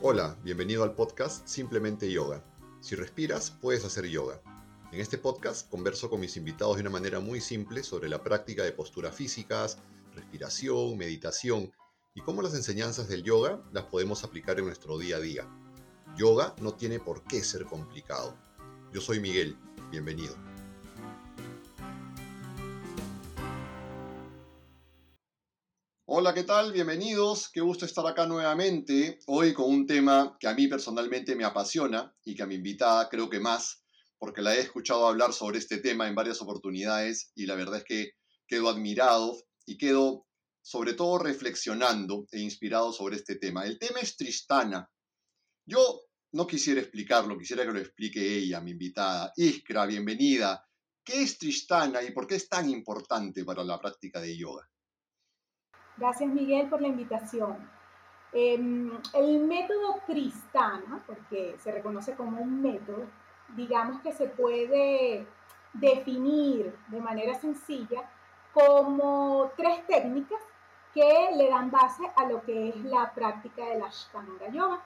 Hola, bienvenido al podcast Simplemente Yoga. Si respiras, puedes hacer yoga. En este podcast converso con mis invitados de una manera muy simple sobre la práctica de posturas físicas, respiración, meditación y cómo las enseñanzas del yoga las podemos aplicar en nuestro día a día. Yoga no tiene por qué ser complicado. Yo soy Miguel, bienvenido. Hola, ¿qué tal? Bienvenidos. Qué gusto estar acá nuevamente. Hoy con un tema que a mí personalmente me apasiona y que a mi invitada creo que más, porque la he escuchado hablar sobre este tema en varias oportunidades y la verdad es que quedo admirado y quedo sobre todo reflexionando e inspirado sobre este tema. El tema es Tristana. Yo no quisiera explicarlo, quisiera que lo explique ella, mi invitada. Iskra, bienvenida. ¿Qué es Tristana y por qué es tan importante para la práctica de yoga? Gracias Miguel por la invitación. Em, el método Tristana, porque se reconoce como un método, digamos que se puede definir de manera sencilla como tres técnicas que le dan base a lo que es la práctica del Ashtanga Yoga.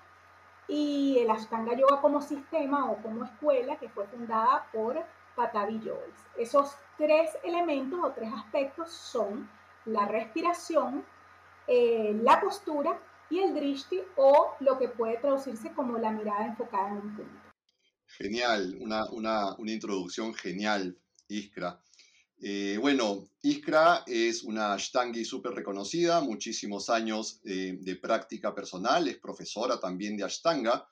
Y el Ashtanga Yoga como sistema o como escuela que fue fundada por Patavi Joyce. Esos tres elementos o tres aspectos son la respiración, eh, la postura y el drishti o lo que puede traducirse como la mirada enfocada en un punto. Genial, una, introducción genial, Iskra. Eh, bueno, Iskra es una Ashtangi súper reconocida, muchísimos años eh, de práctica personal, es profesora también de Ashtanga,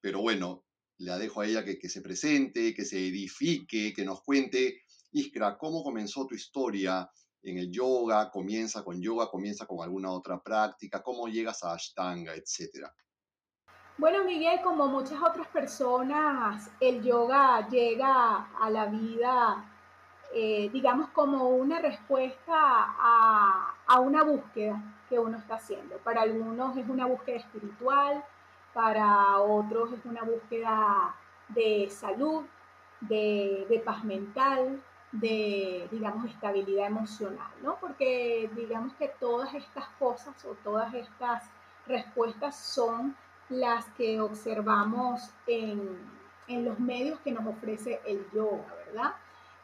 pero bueno, la dejo a ella que, que se presente, que se edifique, que nos cuente, Iskra, ¿cómo comenzó tu historia? En el yoga, comienza con yoga, comienza con alguna otra práctica, cómo llegas a Ashtanga, etcétera. Bueno, Miguel, como muchas otras personas, el yoga llega a la vida, eh, digamos, como una respuesta a, a, una búsqueda que uno está haciendo. Para algunos es una búsqueda espiritual, para otros es una búsqueda de salud, de, de paz mental, de, digamos, estabilidad emocional, ¿no? Porque digamos que todas estas cosas o todas estas respuestas son las que observamos en, los medios que nos ofrece el yoga, ¿verdad?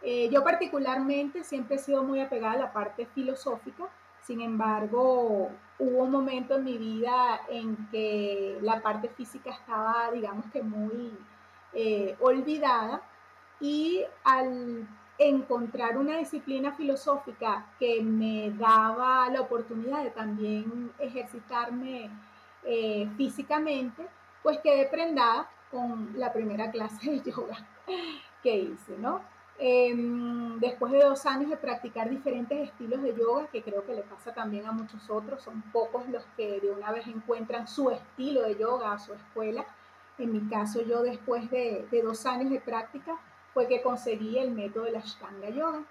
Eh, yo particularmente siempre he sido muy apegada a la parte filosófica, sin embargo, hubo un momento en mi vida en que la parte física estaba, digamos que muy eh, olvidada y al encontrar una disciplina filosófica que me daba la oportunidad de también ejercitarme eh, físicamente, pues quedé prendada con la primera clase de yoga que hice, ¿no? Em, después de dos años de practicar diferentes estilos de yoga, que creo que le pasa también a muchos otros, son pocos los que de una vez encuentran su estilo de yoga, su escuela. En mi caso, yo después de, de dos años de práctica, fue que conseguí el método de la Ashtanga Yoga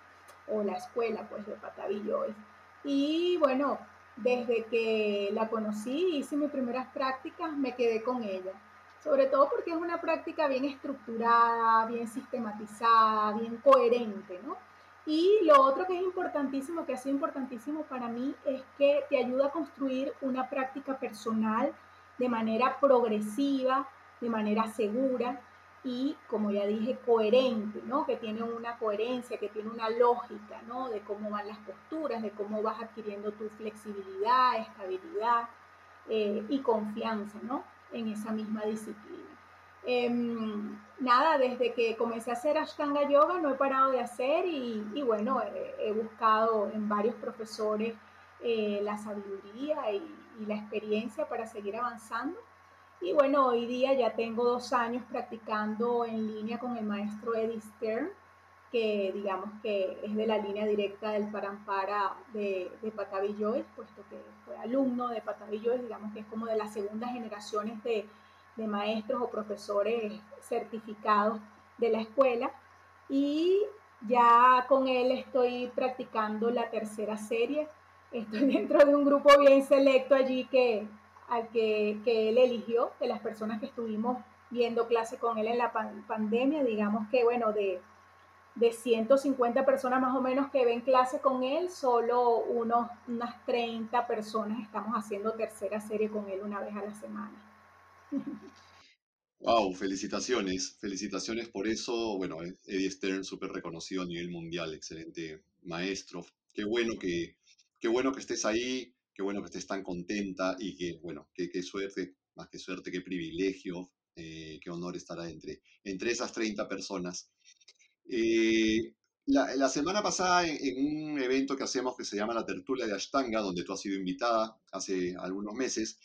o la escuela pues de Patavi. Y bueno, desde que la conocí, hice mis primeras prácticas, me quedé con ella. Sobre todo porque es una práctica bien estructurada, bien sistematizada, bien coherente, ¿no? Y lo otro que es importantísimo, que ha sido importantísimo para mí, es que te ayuda a construir una práctica personal de manera progresiva, de manera segura, y, como ya dije, coherente, ¿no? Que tiene una coherencia, que tiene una lógica, ¿no? De cómo van las posturas, de cómo vas adquiriendo tu flexibilidad, estabilidad eh, y confianza, ¿no? En esa misma disciplina. Em, nada, desde que comencé a hacer Ashtanga Yoga no he parado de hacer y, bueno, he, buscado en varios profesores eh, la sabiduría y, y la experiencia para seguir avanzando y bueno, hoy día ya tengo dos años practicando en línea con el maestro Eddie Stern, que digamos que es de la línea directa del Parampara de, de Patavi Joyce, puesto que fue alumno de Patavi Joyce, digamos que es como de las segundas generaciones de, de maestros o profesores certificados de la escuela. Y ya con él estoy practicando la tercera serie. Estoy dentro de un grupo bien selecto allí que, al que, que, él eligió, de las personas que estuvimos viendo clase con él en la pandemia, digamos que, bueno, de, de 150 personas más o menos que ven clase con él, solo unos, unas 30 personas estamos haciendo tercera serie con él una vez a la semana. Wow, felicitaciones, felicitaciones por eso. Bueno, Eddie Stern, súper reconocido a nivel mundial, excelente maestro. Qué bueno que, qué bueno que estés ahí, qué bueno que estés tan contenta y que, bueno, qué, qué suerte, más que suerte, qué privilegio, eh, qué honor estar entre, entre esas 30 personas. Eh, la, semana pasada, en, un evento que hacemos que se llama la Tertulia de Ashtanga, donde tú has sido invitada hace algunos meses,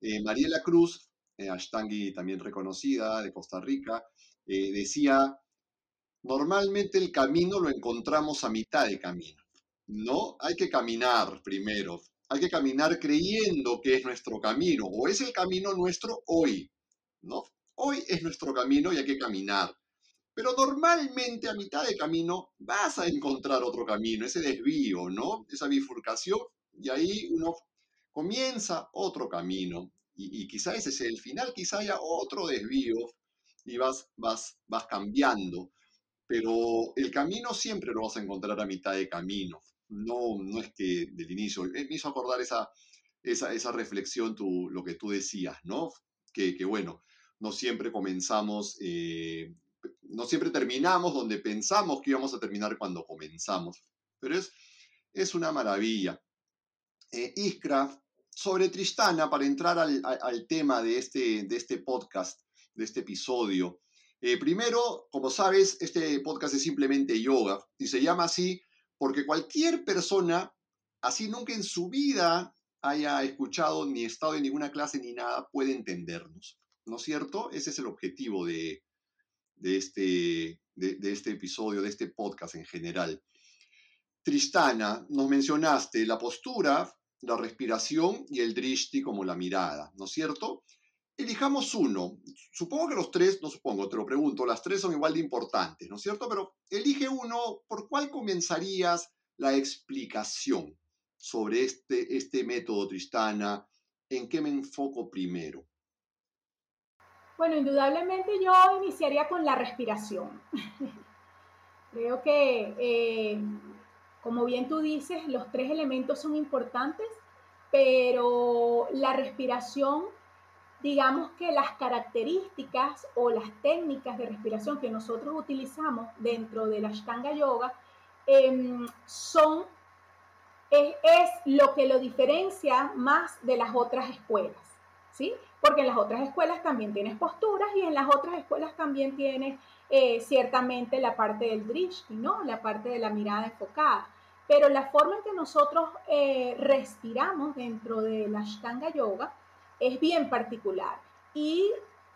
eh, Mariela Cruz, eh, Ashtangi también reconocida de Costa Rica, decía, normalmente el camino lo encontramos a mitad de camino, ¿no? Hay que caminar primero, hay que caminar creyendo que es nuestro camino, o es el camino nuestro hoy, ¿no? Hoy es nuestro camino y hay que caminar. Pero normalmente a mitad de camino vas a encontrar otro camino, ese desvío, ¿no? Esa bifurcación, y ahí uno comienza otro camino. Y, quizá ese sea el final, quizá haya otro desvío y vas, vas, vas cambiando. Pero el camino siempre lo vas a encontrar a mitad de camino. No, no es que del inicio. Me hizo acordar esa, esa, esa reflexión, tu, lo que tú decías, ¿no? Que, que bueno, no siempre comenzamos eh, no siempre terminamos donde pensamos que íbamos a terminar cuando comenzamos. Pero es, es una maravilla. Eh, Iskra, sobre Tristana, para entrar al, tema de este, de este podcast, de este episodio. Eh, primero, como sabes, este podcast es simplemente yoga y se llama así porque cualquier persona, así nunca en su vida haya escuchado ni estado en ninguna clase ni nada, puede entendernos. ¿No es cierto? Ese es el objetivo de, de este, de, este episodio, de este podcast en general. Tristana, nos mencionaste la postura, la respiración y el drishti como la mirada, ¿no es cierto? Elijamos uno. Supongo que los tres, no supongo, te lo pregunto, las tres son igual de importantes, ¿no es cierto? Pero elige uno, ¿por cuál comenzarías la explicación sobre este, este método Tristana? ¿En qué me enfoco primero? Bueno, indudablemente yo iniciaría con la respiración. Creo que, eh, como bien tú dices, los tres elementos son importantes, pero la respiración, digamos que las características o las técnicas de respiración que nosotros utilizamos dentro de la Ashtanga Yoga em, son, es, lo que lo diferencia más de las otras escuelas, ¿sí? porque en las otras escuelas también tienes posturas y en las otras escuelas también tienes eh, ciertamente la parte del drishti, ¿no? La parte de la mirada enfocada. Pero la forma en que nosotros eh, respiramos dentro de la Ashtanga Yoga es bien particular. Y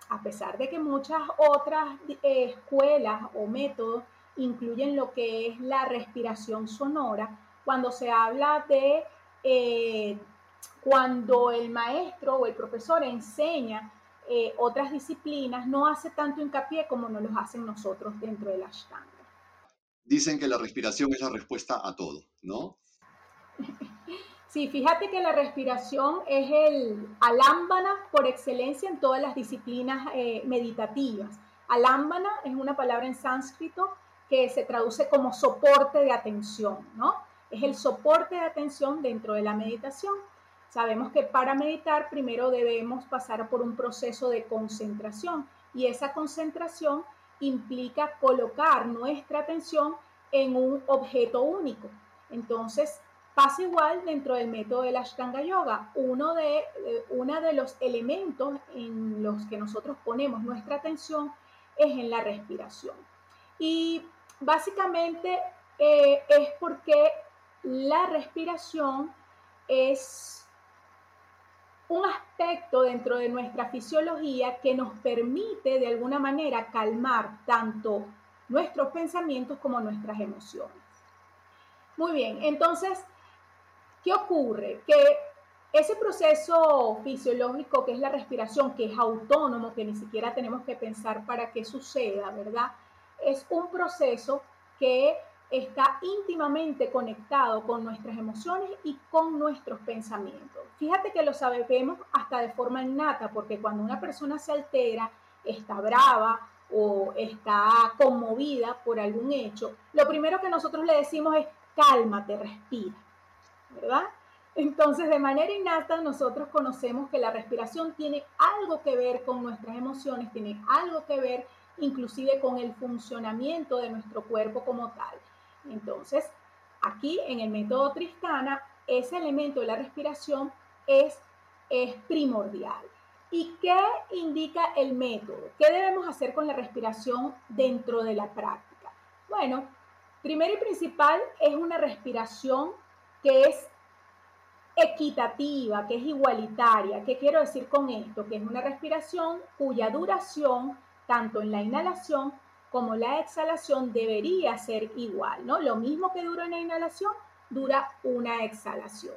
a pesar de que muchas otras eh, escuelas o métodos incluyen lo que es la respiración sonora, cuando se habla de cuando el maestro o el profesor enseña eh, otras disciplinas, no hace tanto hincapié como nos lo hacen nosotros dentro de la Ashtanga. Dicen que la respiración es la respuesta a todo, ¿no? Sí, fíjate que la respiración es el alámbana por excelencia en todas las disciplinas eh, meditativas. Alámbana es una palabra en sánscrito que se traduce como soporte de atención, ¿no? Es el soporte de atención dentro de la meditación. Sabemos que para meditar primero debemos pasar por un proceso de concentración y esa concentración implica colocar nuestra atención en un objeto único. Entonces, pasa igual dentro del método de la Ashtanga Yoga. Uno de, eh, de los elementos en los que nosotros ponemos nuestra atención es en la respiración. Y básicamente eh, es porque la respiración es un aspecto dentro de nuestra fisiología que nos permite de alguna manera calmar tanto nuestros pensamientos como nuestras emociones. Muy bien, entonces, ¿qué ocurre? Que ese proceso fisiológico que es la respiración, que es autónomo, que ni siquiera tenemos que pensar para que suceda, ¿verdad? Es un proceso que está íntimamente conectado con nuestras emociones y con nuestros pensamientos. Fíjate que lo sabemos hasta de forma innata, porque cuando una persona se altera, está brava o está conmovida por algún hecho, lo primero que nosotros le decimos es cálmate, respira, ¿verdad? Entonces, de manera innata, nosotros conocemos que la respiración tiene algo que ver con nuestras emociones, tiene algo que ver inclusive con el funcionamiento de nuestro cuerpo como tal. Entonces, aquí en el método Tristana, ese elemento de la respiración es, es primordial. ¿Y qué indica el método? ¿Qué debemos hacer con la respiración dentro de la práctica? Bueno, primero y principal es una respiración que es equitativa, que es igualitaria. ¿Qué quiero decir con esto? Que es una respiración cuya duración, tanto en la inhalación como la exhalación, debería ser igual, ¿no? Lo mismo que dura una inhalación, dura una exhalación.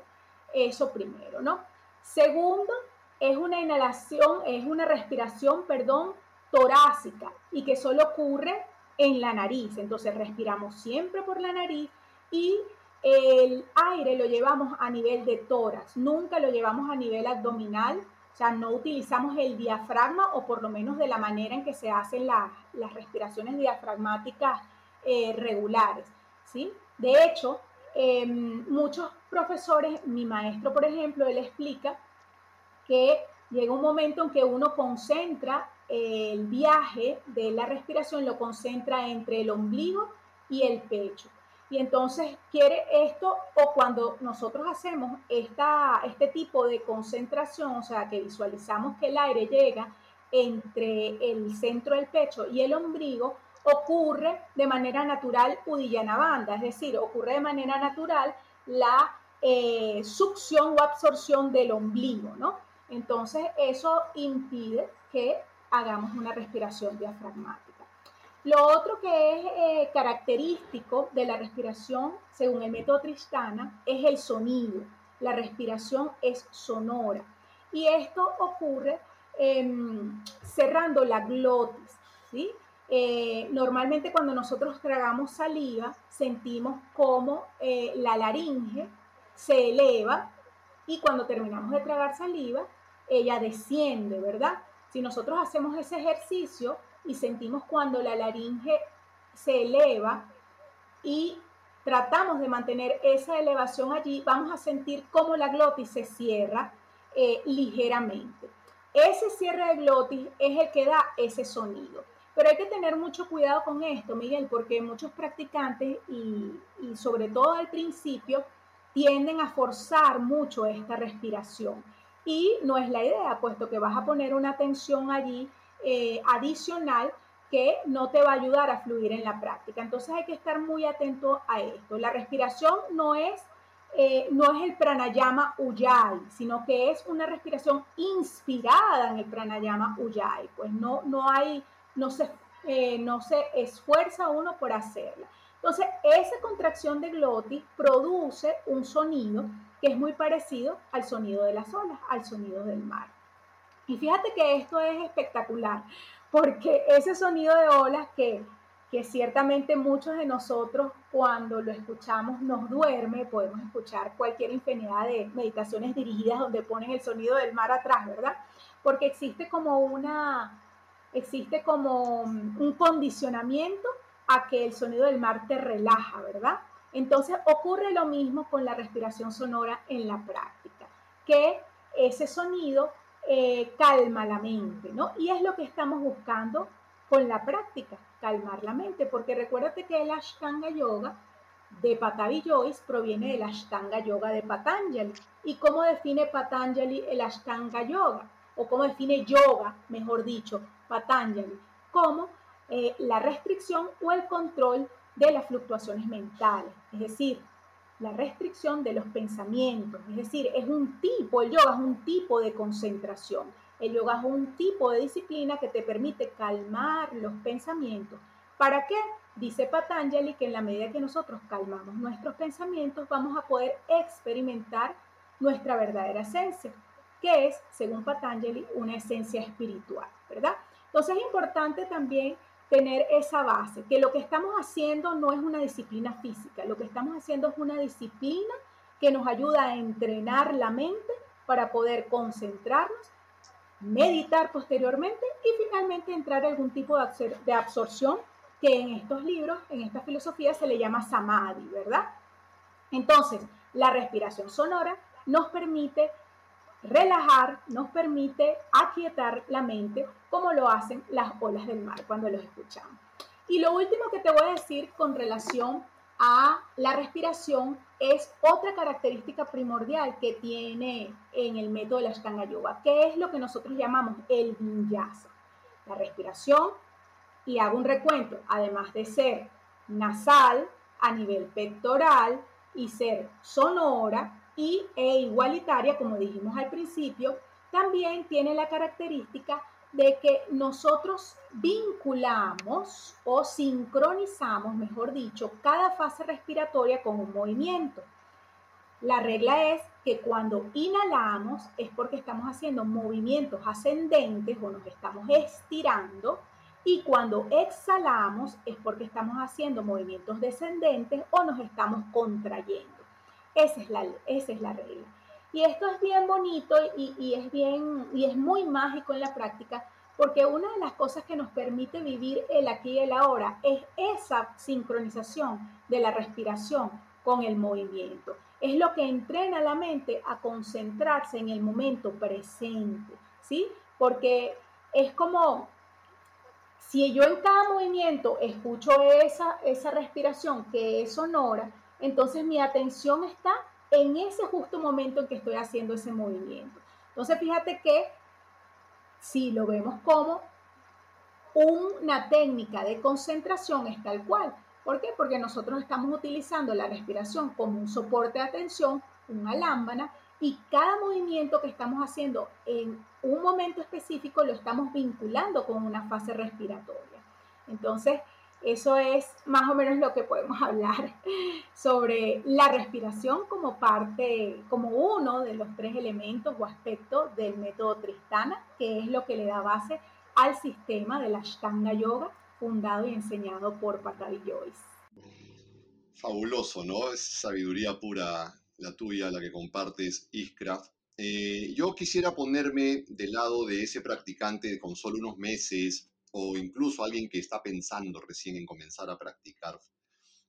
Eso primero, ¿no? Segundo, es una inhalación, es una respiración, perdón, torácica y que solo ocurre en la nariz. Entonces respiramos siempre por la nariz y el aire lo llevamos a nivel de tórax, nunca lo llevamos a nivel abdominal, o sea, no utilizamos el diafragma o por lo menos de la manera en que se hacen las respiraciones diafragmáticas eh, regulares, ¿sí? De hecho, em, muchos profesores, mi maestro por ejemplo, él explica que llega un momento en que uno concentra el viaje de la respiración, lo concentra entre el ombligo y el pecho. Y entonces quiere esto, o cuando nosotros hacemos esta, este tipo de concentración, o sea, que visualizamos que el aire llega entre el centro del pecho y el ombligo, ocurre de manera natural Udillana banda, es decir, ocurre de manera natural la eh, succión o absorción del ombligo, ¿no? Entonces eso impide que hagamos una respiración diafragmática. Lo otro que es eh, característico de la respiración, según el método Tristana, es el sonido. La respiración es sonora. Y esto ocurre em, cerrando la glotis. ¿sí? Eh, normalmente cuando nosotros tragamos saliva, sentimos como eh, la laringe se eleva y cuando terminamos de tragar saliva, ella desciende, ¿verdad? Si nosotros hacemos ese ejercicio, y sentimos cuando la laringe se eleva y tratamos de mantener esa elevación allí, vamos a sentir cómo la glotis se cierra eh, ligeramente. Ese cierre de glotis es el que da ese sonido. Pero hay que tener mucho cuidado con esto, Miguel, porque muchos practicantes y, y sobre todo al principio tienden a forzar mucho esta respiración. Y no es la idea, puesto que vas a poner una tensión allí eh, adicional que no te va a ayudar a fluir en la práctica. Entonces hay que estar muy atento a esto. La respiración no es, eh, no es el pranayama ujjayi, sino que es una respiración inspirada en el pranayama ujjayi. Pues no, no hay, no se, eh, no se esfuerza uno por hacerla. Entonces, esa contracción de glotis produce un sonido que es muy parecido al sonido de las olas, al sonido del mar. Y fíjate que esto es espectacular, porque ese sonido de olas que, que ciertamente muchos de nosotros cuando lo escuchamos nos duerme, podemos escuchar cualquier infinidad de meditaciones dirigidas donde ponen el sonido del mar atrás, ¿verdad? Porque existe como una, existe como un condicionamiento a que el sonido del mar te relaja, ¿verdad? Entonces ocurre lo mismo con la respiración sonora en la práctica, que ese sonido eh, calma la mente, ¿no? Y es lo que estamos buscando con la práctica, calmar la mente, porque recuérdate que el Ashtanga Yoga de Patavi Joyce proviene del Ashtanga Yoga de Patanjali. ¿Y cómo define Patanjali el Ashtanga Yoga? O cómo define yoga, mejor dicho, Patanjali, como eh, la restricción o el control de las fluctuaciones mentales, es decir, la restricción de los pensamientos. Es decir, es un tipo, el yoga es un tipo de concentración. El yoga es un tipo de disciplina que te permite calmar los pensamientos. ¿Para qué? Dice Patanjali que en la medida que nosotros calmamos nuestros pensamientos, vamos a poder experimentar nuestra verdadera esencia, que es, según Patanjali, una esencia espiritual, ¿verdad? Entonces es importante también tener esa base, que lo que estamos haciendo no es una disciplina física, lo que estamos haciendo es una disciplina que nos ayuda a entrenar la mente para poder concentrarnos, meditar posteriormente y finalmente entrar en algún tipo de absorción que en estos libros, en esta filosofía se le llama samadhi, ¿verdad? Entonces, la respiración sonora nos permite relajar, nos permite aquietar la mente como lo hacen las olas del mar cuando los escuchamos. Y lo último que te voy a decir con relación a la respiración es otra característica primordial que tiene en el método de la Ashtanga Yoga, que es lo que nosotros llamamos el vinyasa. La respiración, y hago un recuento, además de ser nasal a nivel pectoral y ser sonora, y, e igualitaria, como dijimos al principio, también tiene la característica de que nosotros vinculamos o sincronizamos, mejor dicho, cada fase respiratoria con un movimiento. La regla es que cuando inhalamos es porque estamos haciendo movimientos ascendentes o nos estamos estirando y cuando exhalamos es porque estamos haciendo movimientos descendentes o nos estamos contrayendo. Esa es la, esa es la regla. Y esto es bien bonito y, es bien, y es muy mágico en la práctica, porque una de las cosas que nos permite vivir el aquí y el ahora es esa sincronización de la respiración con el movimiento. Es lo que entrena a la mente a concentrarse en el momento presente, ¿sí? Porque es como si yo en cada movimiento escucho esa, esa respiración que es sonora, entonces mi atención está en ese justo momento en que estoy haciendo ese movimiento. Entonces fíjate que si lo vemos como una técnica de concentración es tal cual. ¿Por qué? Porque nosotros estamos utilizando la respiración como un soporte de atención, una lámpara, y cada movimiento que estamos haciendo en un momento específico lo estamos vinculando con una fase respiratoria. Entonces, eso es más o menos lo que podemos hablar sobre la respiración como parte, como uno de los tres elementos o aspectos del método Tristana, que es lo que le da base al sistema de la Ashtanga Yoga, fundado y enseñado por Joyce. Fabuloso, ¿no? Es sabiduría pura la tuya, la que compartes, Iskra. Eh, yo quisiera ponerme del lado de ese practicante con solo unos meses o incluso alguien que está pensando recién en comenzar a practicar.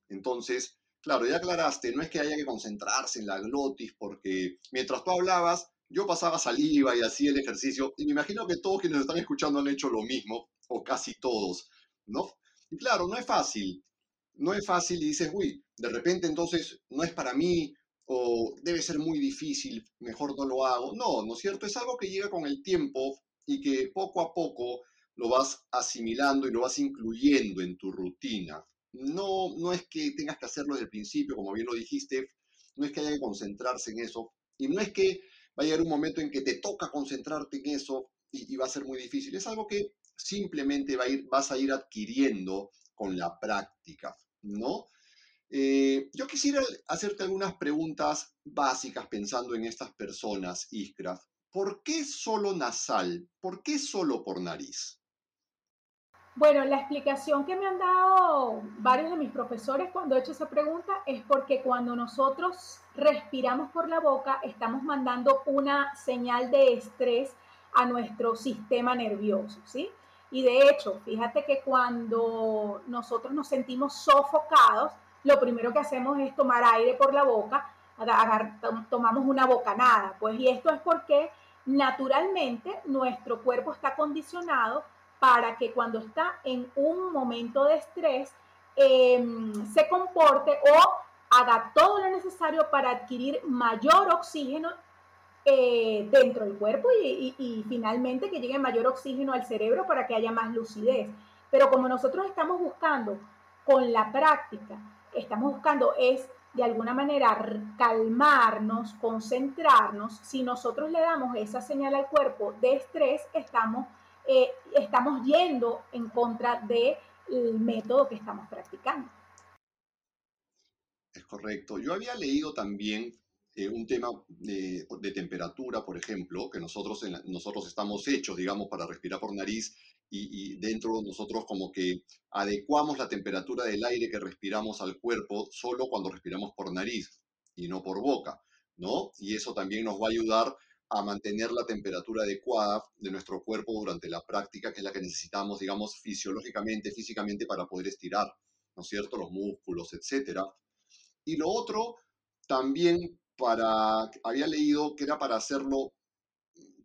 Entonces, claro, ya aclaraste, no es que haya que concentrarse en la glotis, porque mientras tú hablabas, yo pasaba saliva y hacía el ejercicio, y me imagino que todos quienes están escuchando han hecho lo mismo, o casi todos, ¿no? Y claro, no es fácil, no es fácil y dices, uy, de repente entonces no es para mí, o debe ser muy difícil, mejor no lo hago. No, ¿no es cierto? Es algo que llega con el tiempo y que poco a poco lo vas asimilando y lo vas incluyendo en tu rutina. No, no es que tengas que hacerlo desde el principio, como bien lo dijiste, no es que haya que concentrarse en eso, y no es que va a llegar un momento en que te toca concentrarte en eso y, va a ser muy difícil. Es algo que simplemente va a ir, vas a ir adquiriendo con la práctica, ¿no? Eh, yo quisiera hacerte algunas preguntas básicas pensando en estas personas, Iskra. ¿Por qué solo nasal? ¿Por qué solo por nariz? Bueno, la explicación que me han dado varios de mis profesores cuando he hecho esa pregunta es porque cuando nosotros respiramos por la boca estamos mandando una señal de estrés a nuestro sistema nervioso, ¿sí? Y de hecho, fíjate que cuando nosotros nos sentimos sofocados, lo primero que hacemos es tomar aire por la boca, tomamos una bocanada, pues y esto es porque naturalmente nuestro cuerpo está condicionado para que cuando está en un momento de estrés em, se comporte o haga todo lo necesario para adquirir mayor oxígeno eh, dentro del cuerpo y, y, finalmente que llegue mayor oxígeno al cerebro para que haya más lucidez. Pero como nosotros estamos buscando con la práctica, estamos buscando es de alguna manera calmarnos, concentrarnos, si nosotros le damos esa señal al cuerpo de estrés, estamos eh, estamos yendo en contra del método que estamos practicando. Es correcto. Yo había leído también eh, un tema de, temperatura, por ejemplo, que nosotros, nosotros estamos hechos, digamos, para respirar por nariz y, y, dentro nosotros como que adecuamos la temperatura del aire que respiramos al cuerpo solo cuando respiramos por nariz y no por boca, ¿no? Y eso también nos va a ayudar a mantener la temperatura adecuada de nuestro cuerpo durante la práctica, que es la que necesitamos, digamos, fisiológicamente, físicamente para poder estirar, ¿no es cierto?, los músculos, etc. Y lo otro, también para, había leído que era para hacerlo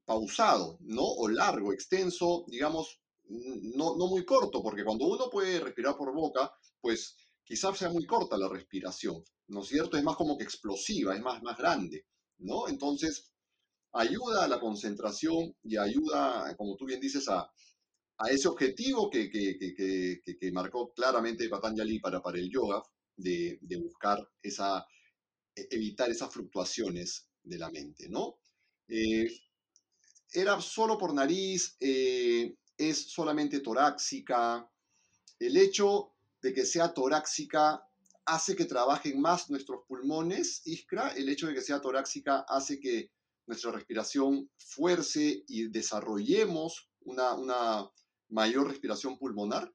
pausado, ¿no? O largo, extenso, digamos, no, no muy corto, porque cuando uno puede respirar por boca, pues quizás sea muy corta la respiración, ¿no es cierto? Es más como que explosiva, es más, más grande, ¿no? Entonces, ayuda a la concentración y ayuda, como tú bien dices, a, ese objetivo que, que, que, que, marcó claramente Patanjali para, para el yoga, de, de, buscar esa, e, evitar esas fluctuaciones de la mente, ¿no? Eh, era solo por nariz, eh, es solamente torácica. El hecho de que sea torácica hace que trabajen más nuestros pulmones, Iskra. El hecho de que sea torácica hace que nuestra respiración fuerce y desarrollemos una, una mayor respiración pulmonar.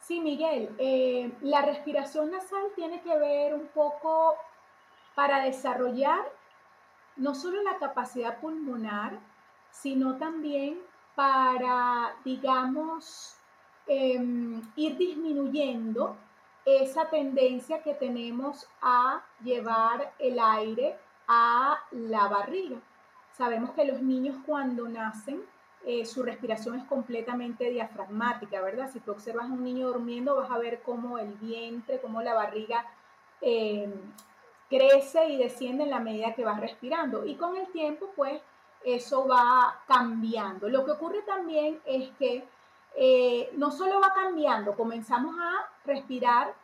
Sí, Miguel, eh, la respiración nasal tiene que ver un poco para desarrollar no solo la capacidad pulmonar, sino también para, digamos, em, ir disminuyendo esa tendencia que tenemos a llevar el aire a la barriga. Sabemos que los niños cuando nacen, eh, su respiración es completamente diafragmática, ¿verdad? Si tú observas a un niño durmiendo, vas a ver cómo el vientre, cómo la barriga em, crece y desciende en la medida que vas respirando. Y con el tiempo, pues, eso va cambiando. Lo que ocurre también es que eh, no solo va cambiando, comenzamos a respirar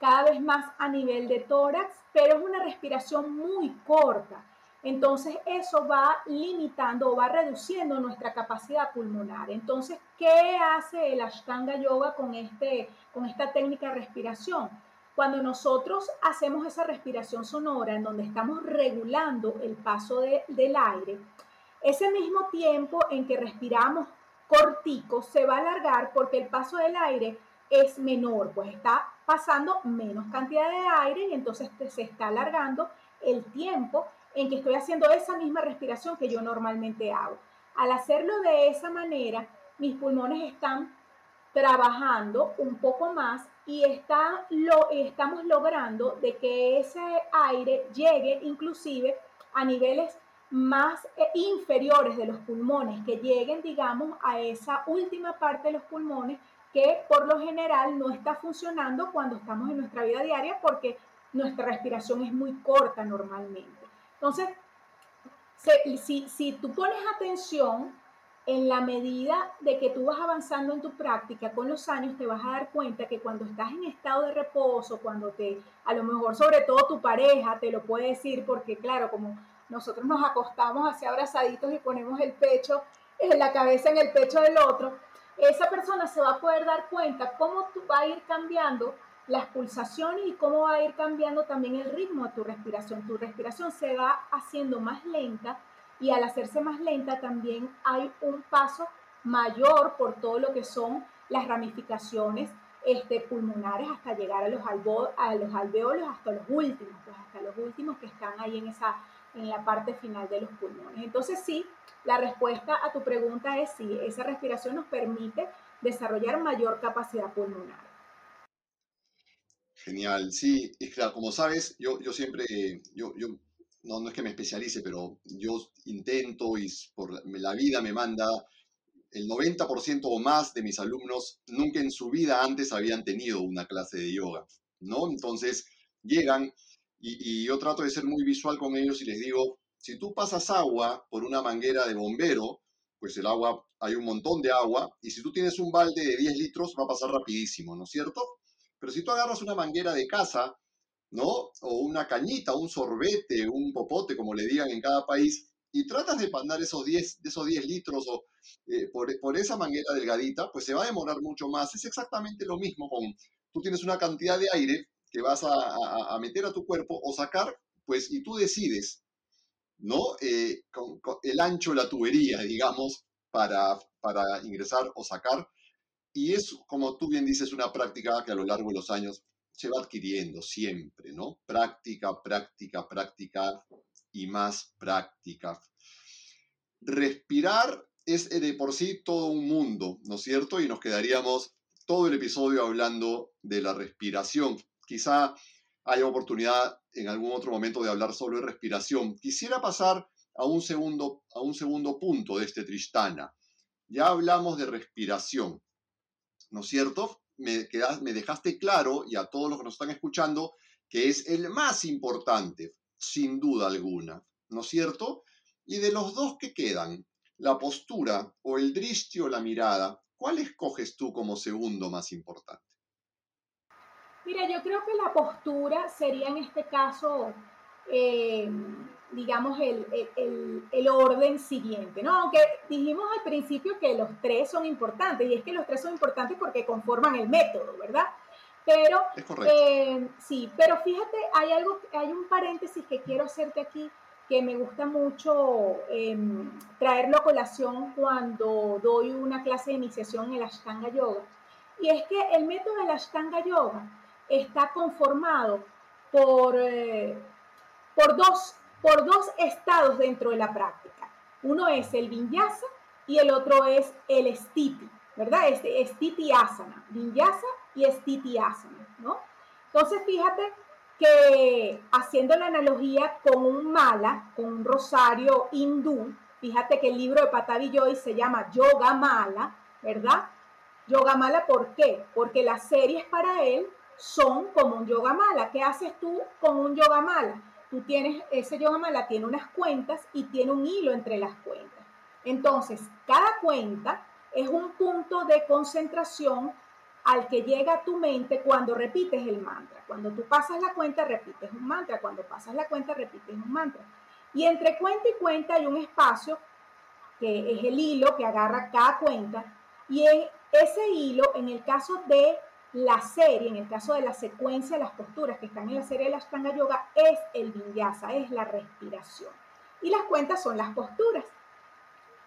cada vez más a nivel de tórax, pero es una respiración muy corta. Entonces eso va limitando o va reduciendo nuestra capacidad pulmonar. Entonces, ¿qué hace el Ashtanga Yoga con, este, con esta técnica de respiración? Cuando nosotros hacemos esa respiración sonora en donde estamos regulando el paso del aire, ese mismo tiempo en que respiramos cortico se va a alargar porque el paso del aire es menor, pues está pasando menos cantidad de aire y entonces se está alargando el tiempo en que estoy haciendo esa misma respiración que yo normalmente hago. Al hacerlo de esa manera, mis pulmones están trabajando un poco más y está, lo, estamos logrando de que ese aire llegue inclusive a niveles más eh, inferiores de los pulmones, que lleguen, digamos, a esa última parte de los pulmones que por lo general no está funcionando cuando estamos en nuestra vida diaria porque nuestra respiración es muy corta normalmente. Entonces, si, si tú pones atención, en la medida de que tú vas avanzando en tu práctica con los años, te vas a dar cuenta que cuando estás en estado de reposo, cuando te, a lo mejor sobre todo tu pareja te lo puede decir, porque claro, como nosotros nos acostamos así abrazaditos y ponemos el pecho, en la cabeza en el pecho del otro, esa persona se va a poder dar cuenta cómo tú va a ir cambiando las pulsaciones y cómo va a ir cambiando también el ritmo de tu respiración. Tu respiración se va haciendo más lenta y al hacerse más lenta también hay un paso mayor por todo lo que son las ramificaciones este, pulmonares hasta llegar a los, a los alveolos, hasta los últimos, pues hasta los últimos que están ahí en esa en la parte final de los pulmones. Entonces sí, la respuesta a tu pregunta es sí, esa respiración nos permite desarrollar mayor capacidad pulmonar. Genial, sí, es claro, como sabes, yo, yo siempre, yo, yo no, no es que me especialice, pero yo intento y por la vida me manda, el 90% o más de mis alumnos nunca en su vida antes habían tenido una clase de yoga, ¿no? Entonces llegan y, yo trato de ser muy visual con ellos y les digo, si tú pasas agua por una manguera de bombero, pues el agua, hay un montón de agua, y si tú tienes un balde de 10 litros, va a pasar rapidísimo, ¿no es cierto? Pero si tú agarras una manguera de casa, ¿no? O una cañita, un sorbete, un popote, como le digan en cada país, y tratas de mandar esos 10, esos 10 litros o, eh, por, esa manguera delgadita, pues se va a demorar mucho más. Es exactamente lo mismo con, tú tienes una cantidad de aire que vas a, meter a tu cuerpo o sacar, pues, y tú decides, ¿no? Eh, el ancho de la tubería, digamos, para, para ingresar o sacar. Y es, como tú bien dices, una práctica que a lo largo de los años se va adquiriendo siempre, ¿no? Práctica, práctica, práctica y más práctica. Respirar es de por sí todo un mundo, ¿no es cierto? Y nos quedaríamos todo el episodio hablando de la respiración quizá haya oportunidad en algún otro momento de hablar solo de respiración. Quisiera pasar a un segundo, a un segundo punto de este Tristana. Ya hablamos de respiración, ¿no es cierto? Me, me dejaste claro, y a todos los que nos están escuchando, que es el más importante, sin duda alguna, ¿no es cierto? Y de los dos que quedan, la postura o el dristio o la mirada, ¿cuál escoges tú como segundo más importante? Mira, yo creo que la postura sería en este caso, eh, digamos, el, el, orden siguiente, ¿no? Aunque dijimos al principio que los tres son importantes, y es que los tres son importantes porque conforman el método, ¿verdad? Pero, eh, sí, pero fíjate, hay algo, hay un paréntesis que quiero hacerte aquí que me gusta mucho em, traerlo a colación cuando doy una clase de iniciación en el Ashtanga Yoga. Y es que el método del Ashtanga Yoga está conformado por, eh, por, dos, por dos estados dentro de la práctica. Uno es el vinyasa y el otro es el stiti, ¿verdad? Este stiti asana, vinyasa y stiti asana, ¿no? Entonces, fíjate que haciendo la analogía con un mala, con un rosario hindú, fíjate que el libro de Patavi Joy se llama Yoga Mala, ¿verdad? Yoga Mala, ¿por qué? Porque las series para él son como un yoga mala. ¿Qué haces tú con un yoga mala? Tú tienes, ese yoga mala tiene unas cuentas y tiene un hilo entre las cuentas. Entonces, cada cuenta es un punto de concentración al que llega tu mente cuando repites el mantra. Cuando tú pasas la cuenta, repites un mantra. Cuando pasas la cuenta, repites un mantra. Y entre cuenta y cuenta hay un espacio que es el hilo que agarra cada cuenta. Y ese hilo, en el caso de la serie, en el caso de la secuencia las posturas que están en la serie de la Ashtanga Yoga, es el vinyasa, es la respiración. Y las cuentas son las posturas.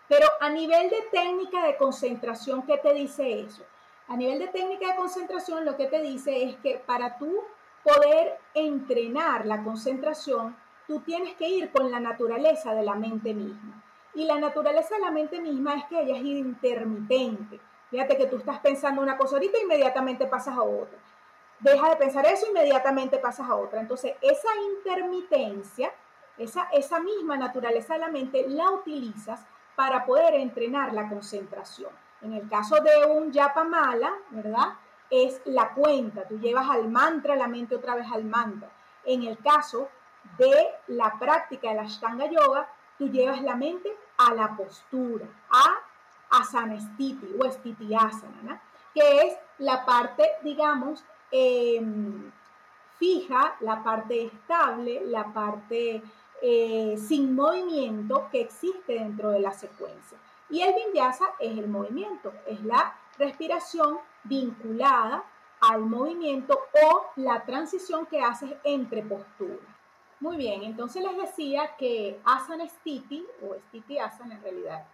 Pero a nivel de técnica de concentración, ¿qué te dice eso? A nivel de técnica de concentración, lo que te dice es que para tú poder entrenar la concentración, tú tienes que ir con la naturaleza de la mente misma. Y la naturaleza de la mente misma es que ella es intermitente. Fíjate que tú estás pensando una cosa ahorita inmediatamente pasas a otra. Deja de pensar eso, inmediatamente pasas a otra. Entonces, esa intermitencia, esa, esa misma naturaleza de la mente, la utilizas para poder entrenar la concentración. En el caso de un yapa mala, ¿verdad? Es la cuenta. Tú llevas al mantra, la mente otra vez al mantra. En el caso de la práctica de la Ashtanga Yoga, tú llevas la mente a la postura, a asana stiti o stiti asana, que es la parte, digamos, em, fija, la parte estable, la parte eh, sin movimiento que existe dentro de la secuencia. Y el vinyasa es el movimiento, es la respiración vinculada al movimiento o la transición que haces entre posturas. Muy bien, entonces les decía que asana stiti o stiti asana en realidad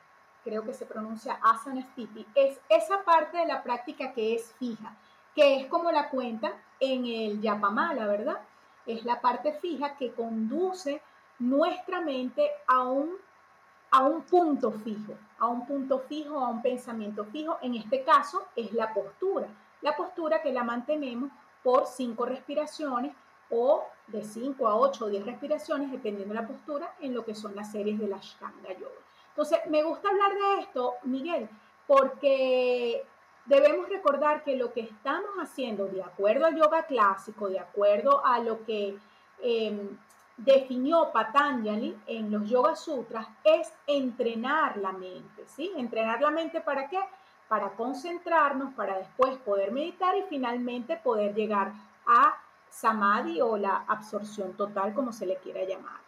creo que se pronuncia asana stiti, es esa parte de la práctica que es fija, que es como la cuenta en el yapamala, ¿verdad? Es la parte fija que conduce nuestra mente a un, a un punto fijo, a un punto fijo, a un pensamiento fijo. En este caso es la postura, la postura que la mantenemos por cinco respiraciones o de 5 a 8 o 10 respiraciones, dependiendo de la postura, en lo que son las series de la Ashtanga Yoga. Entonces, me gusta hablar de esto, Miguel, porque debemos recordar que lo que estamos haciendo, de acuerdo al yoga clásico, de acuerdo a lo que em, definió Patanjali en los Yoga Sutras, es entrenar la mente, ¿sí? Entrenar la mente para qué? Para concentrarnos, para después poder meditar y finalmente poder llegar a samadhi o la absorción total, como se le quiera llamar.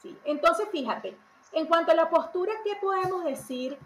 ¿sí? Entonces, fíjate, en cuanto a la postura, ¿qué podemos decir?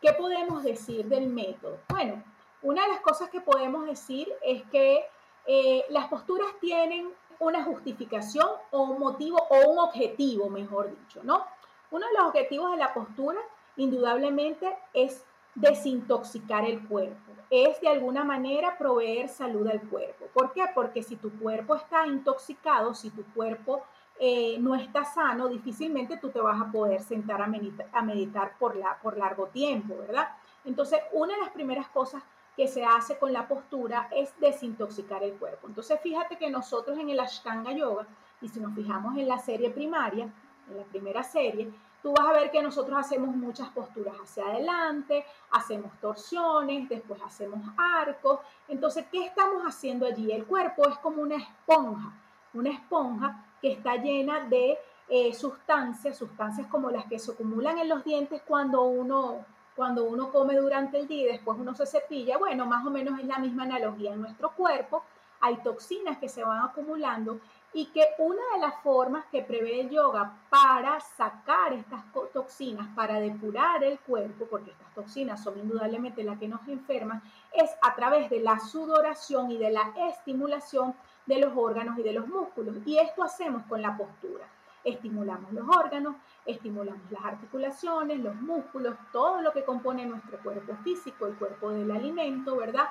¿Qué podemos decir del método? Bueno, una de las cosas que podemos decir es que eh, las posturas tienen una justificación o un motivo o un objetivo, mejor dicho, ¿no? Uno de los objetivos de la postura, indudablemente, es desintoxicar el cuerpo, es de alguna manera proveer salud al cuerpo. ¿Por qué? Porque si tu cuerpo está intoxicado, si tu cuerpo eh, no está sano, difícilmente tú te vas a poder sentar a meditar, por, por largo tiempo, ¿verdad? Entonces, una de las primeras cosas que se hace con la postura es desintoxicar el cuerpo. Entonces fíjate que nosotros en el Ashtanga Yoga, y si nos fijamos en la serie primaria, en la primera serie, tú vas a ver que nosotros hacemos muchas posturas hacia adelante, hacemos torsiones, después hacemos arcos. Entonces, ¿qué estamos haciendo allí? El cuerpo es como una esponja, una esponja que está llena de eh, sustancias, sustancias como las que se acumulan en los dientes cuando uno, cuando uno come durante el día y después uno se cepilla. Bueno, más o menos es la misma analogía. En nuestro cuerpo hay toxinas que se van acumulando y que una de las formas que prevé el yoga para sacar estas toxinas, para depurar el cuerpo, porque estas toxinas son indudablemente las que nos enferman, es a través de la sudoración y de la estimulación de los órganos y de los músculos. Y esto hacemos con la postura. Estimulamos los órganos, estimulamos las articulaciones, los músculos, todo lo que compone nuestro cuerpo físico, el cuerpo del alimento, ¿verdad?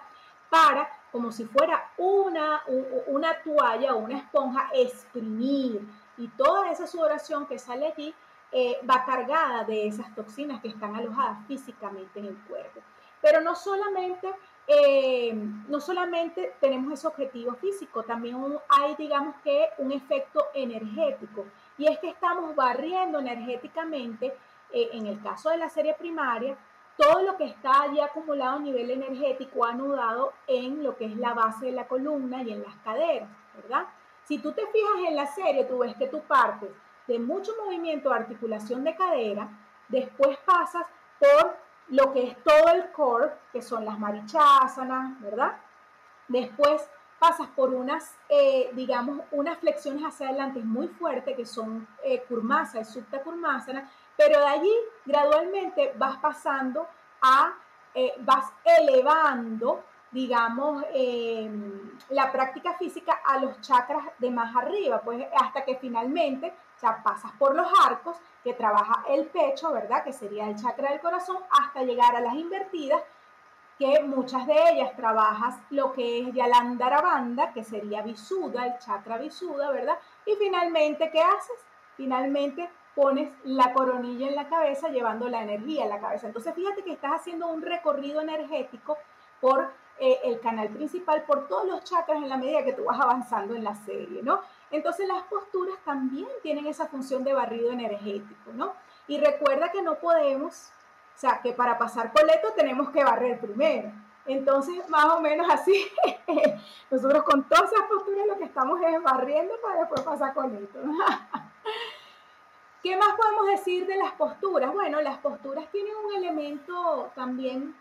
Para como si fuera una, una toalla o una esponja, exprimir. Y toda esa sudoración que sale allí eh, va cargada de esas toxinas que están alojadas físicamente en el cuerpo. Pero no solamente, eh, no solamente tenemos ese objetivo físico, también hay, digamos que, un efecto energético. Y es que estamos barriendo energéticamente, eh, en el caso de la serie primaria, todo lo que está allí acumulado a nivel energético, anudado en lo que es la base de la columna y en las caderas, ¿verdad? Si tú te fijas en la serie, tú ves que tú partes de mucho movimiento articulación de cadera, después pasas por lo que es todo el core, que son las marichasanas, ¿verdad? Después pasas por unas, eh, digamos, unas flexiones hacia adelante muy fuertes, que son eh, kurmasa y kurmasana, pero de allí gradualmente vas pasando a, eh, vas elevando, digamos, em, la práctica física a los chakras de más arriba, pues hasta que finalmente ya pasas por los arcos, que trabaja el pecho, ¿verdad? Que sería el chakra del corazón, hasta llegar a las invertidas, que muchas de ellas trabajas lo que es Yalandarabanda, que sería Visuda, el chakra Visuda, ¿verdad? Y finalmente, ¿qué haces? Finalmente pones la coronilla en la cabeza llevando la energía en la cabeza. Entonces fíjate que estás haciendo un recorrido energético por eh, el canal principal, por todos los chakras en la medida que tú vas avanzando en la serie, ¿no? Entonces las posturas también tienen esa función de barrido energético, ¿no? Y recuerda que no podemos, o sea, que para pasar coleto tenemos que barrer primero. Entonces, más o menos así, nosotros con todas esas posturas lo que estamos es barriendo para después pasar coleto. ¿Qué más podemos decir de las posturas? Bueno, las posturas tienen un elemento también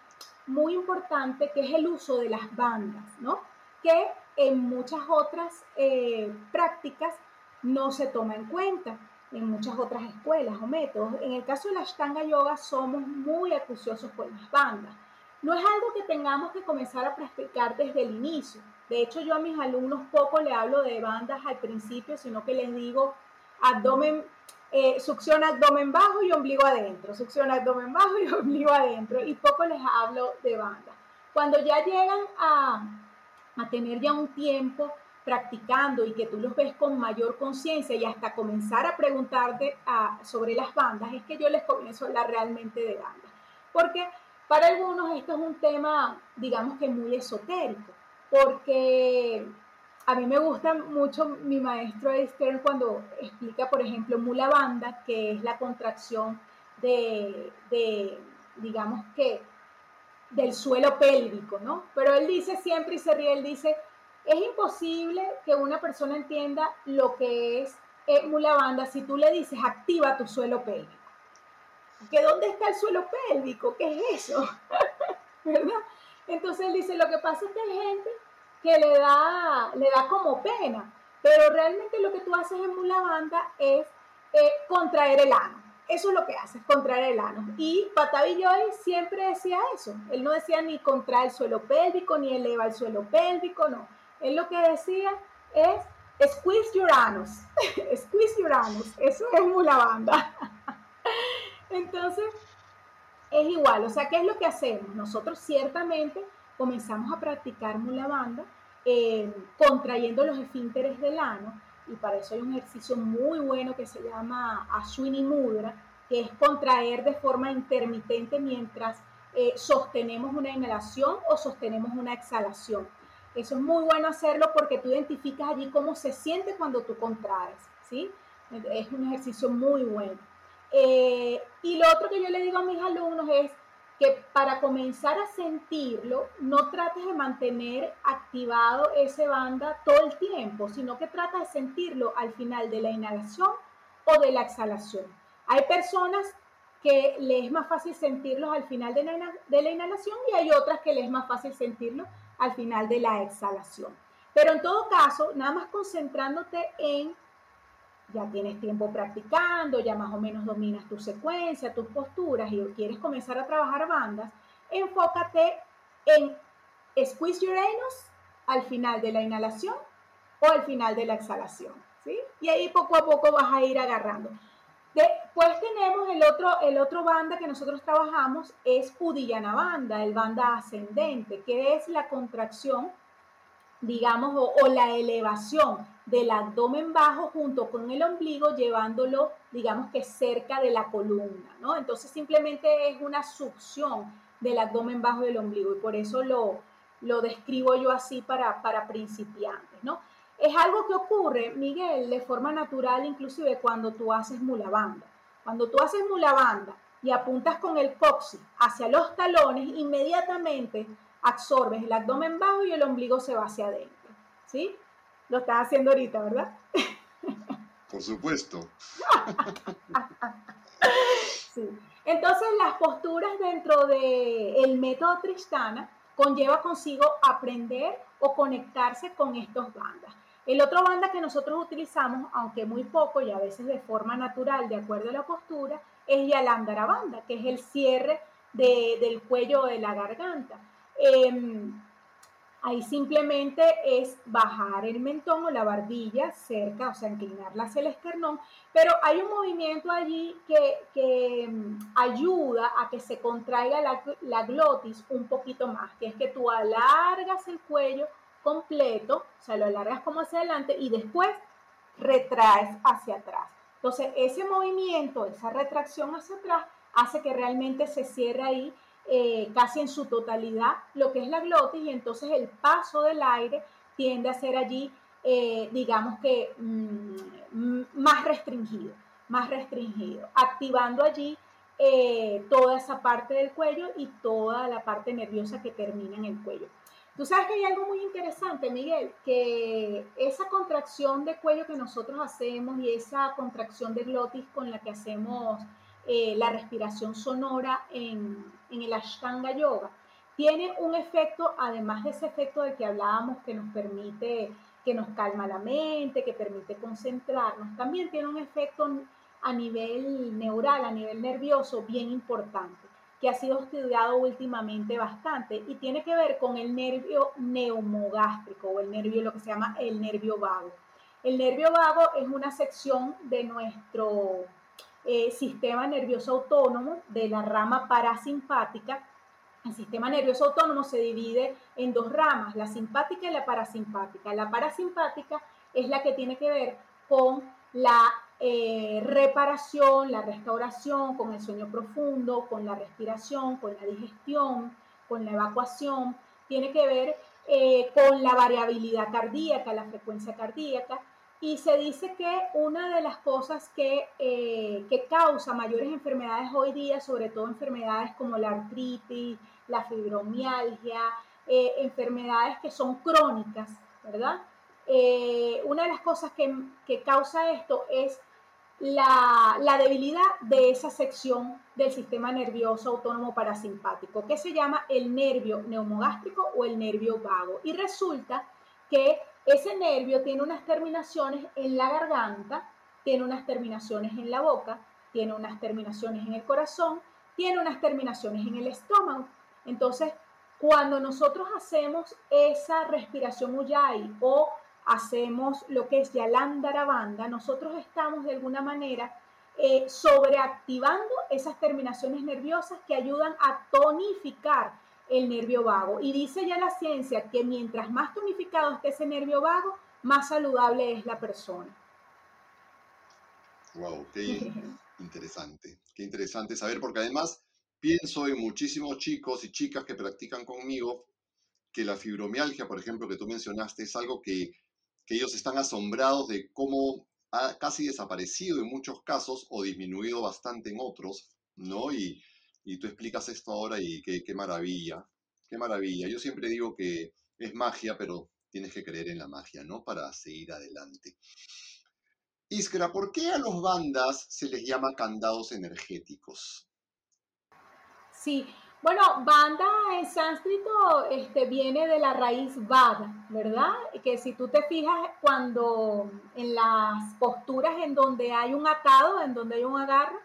muy importante que es el uso de las bandas, ¿no? Que en muchas otras eh, prácticas no se toma en cuenta, en muchas otras escuelas o métodos. En el caso de la Ashtanga Yoga somos muy acuciosos con las bandas. No es algo que tengamos que comenzar a practicar desde el inicio. De hecho, yo a mis alumnos poco le hablo de bandas al principio, sino que les digo abdomen eh, succiona abdomen bajo y ombligo adentro, succiona abdomen bajo y ombligo adentro, y poco les hablo de banda. Cuando ya llegan a, tener ya un tiempo practicando y que tú los ves con mayor conciencia y hasta comenzar a preguntarte sobre las bandas, es que yo les comienzo a hablar realmente de bandas. Porque para algunos esto es un tema, digamos que muy esotérico, porque a mí me gusta mucho mi maestro Stern cuando explica, por ejemplo, mula banda, que es la contracción de, digamos que, del suelo pélvico, ¿no? Pero él dice siempre y se ríe, él dice, es imposible que una persona entienda lo que es eh, mula banda si tú le dices activa tu suelo pélvico. ¿Que dónde está el suelo pélvico? ¿Qué es eso? ¿Verdad? Entonces él dice, lo que pasa es que hay gente que le da, le da como pena, pero realmente lo que tú haces en Mula Banda es eh, contraer el ano. Eso es lo que haces, contraer el ano. Y Patavilloy siempre decía eso. Él no decía ni contraer el suelo pélvico, ni eleva el suelo pélvico, no. Él lo que decía es squeeze your anus. squeeze your anus. Eso es Mula Banda. Entonces, es igual. O sea, ¿qué es lo que hacemos? Nosotros ciertamente comenzamos a practicar mula banda eh, contrayendo los esfínteres del ano y para eso hay un ejercicio muy bueno que se llama Ashwini Mudra, que es contraer de forma intermitente mientras eh, sostenemos una inhalación o sostenemos una exhalación. Eso es muy bueno hacerlo porque tú identificas allí cómo se siente cuando tú contraes, ¿sí? Es un ejercicio muy bueno. Eh, y lo otro que yo le digo a mis alumnos es que para comenzar a sentirlo, no trates de mantener activado ese banda todo el tiempo, sino que tratas de sentirlo al final de la inhalación o de la exhalación. Hay personas que les es más fácil sentirlos al final de la, de la inhalación y hay otras que les es más fácil sentirlo al final de la exhalación. Pero en todo caso, nada más concentrándote en, ya tienes tiempo practicando, ya más o menos dominas tu secuencia, tus posturas y quieres comenzar a trabajar bandas, enfócate en squeeze your anus al final de la inhalación o al final de la exhalación, ¿sí? Y ahí poco a poco vas a ir agarrando. Después tenemos el otro, el otro banda que nosotros trabajamos, es Uddiyana banda, el banda ascendente, que es la contracción, digamos, o, la elevación del abdomen bajo junto con el ombligo, llevándolo, digamos que cerca de la columna, ¿no? Entonces simplemente es una succión del abdomen bajo del ombligo y por eso lo, lo describo yo así para, para principiantes, ¿no? Es algo que ocurre, Miguel, de forma natural, inclusive cuando tú haces mula banda. Cuando tú haces mula banda y apuntas con el coxis hacia los talones, inmediatamente absorbes el abdomen bajo y el ombligo se va hacia adentro. ¿Sí? Lo estás haciendo ahorita, ¿verdad? Por supuesto. sí. Entonces, las posturas dentro del método Tristana conlleva consigo aprender o conectarse con estos bandas. El otro banda que nosotros utilizamos, aunque muy poco y a veces de forma natural, de acuerdo a la postura, es Yalandara banda, que es el cierre del cuello de la garganta. Em, ahí simplemente es bajar el mentón o la barbilla cerca, o sea, inclinarla hacia el esternón, pero hay un movimiento allí que, em, ayuda a que se contraiga la, la glotis un poquito más, que es que tú alargas el cuello completo, o sea, lo alargas como hacia adelante y después retraes hacia atrás. Entonces, ese movimiento, esa retracción hacia atrás, hace que realmente se cierre ahí eh, casi en su totalidad lo que es la glotis y entonces el paso del aire tiende a ser allí, eh, digamos que mm, más restringido, más restringido, activando allí eh, toda esa parte del cuello y toda la parte nerviosa que termina en el cuello. Tú sabes que hay algo muy interesante, Miguel, que esa contracción de cuello que nosotros hacemos y esa contracción de glotis con la que hacemos eh, la respiración sonora en, el Ashtanga Yoga, tiene un efecto, además de ese efecto de que hablábamos, que nos permite, que nos calma la mente, que permite concentrarnos, también tiene un efecto a nivel neural, a nivel nervioso, bien importante que ha sido estudiado últimamente bastante y tiene que ver con el nervio neumogástrico o el nervio, lo que se llama el nervio vago. El nervio vago es una sección de nuestro eh, sistema nervioso autónomo, de la rama parasimpática. El sistema nervioso autónomo se divide en dos ramas, la simpática y la parasimpática. La parasimpática es la que tiene que ver con la eh, reparación, la restauración, con el sueño profundo, con la respiración, con la digestión, con la evacuación, tiene que ver eh, con la variabilidad cardíaca, la frecuencia cardíaca. Y se dice que una de las cosas que, eh, que causa mayores enfermedades hoy día, sobre todo enfermedades como la artritis, la fibromialgia, enfermedades que son crónicas, ¿verdad? una de las cosas que, que causa esto es la, debilidad de esa sección del sistema nervioso autónomo parasimpático, que se llama el nervio neumogástrico o el nervio vago. Y resulta que ese nervio tiene unas terminaciones en la garganta, tiene unas terminaciones en la boca, tiene unas terminaciones en el corazón, tiene unas terminaciones en el estómago. Entonces, cuando nosotros hacemos esa respiración Ujjayi o hacemos lo que es Yalandara Banda, nosotros estamos de alguna manera eh, sobreactivando esas terminaciones nerviosas que ayudan a tonificar el nervio vago. Y dice ya la ciencia que mientras más tonificado esté ese nervio vago, más saludable es la persona. Wow, qué interesante, qué interesante saber, porque además pienso en muchísimos chicos y chicas que practican conmigo que la fibromialgia, por ejemplo, que tú mencionaste, es algo que, que ellos están asombrados de cómo ha casi desaparecido en muchos casos o disminuido bastante en otros, ¿no? Y, y tú explicas esto ahora y qué, maravilla, qué maravilla. Yo siempre digo que es magia, pero tienes que creer en la magia, ¿no? Para seguir adelante. Iskra, ¿por qué a los bandas se les llama candados energéticos? Sí, bueno, banda en sánscrito este, viene de la raíz vada, ¿verdad? Que si tú te fijas cuando en las posturas en donde hay un atado, en donde hay un agarre,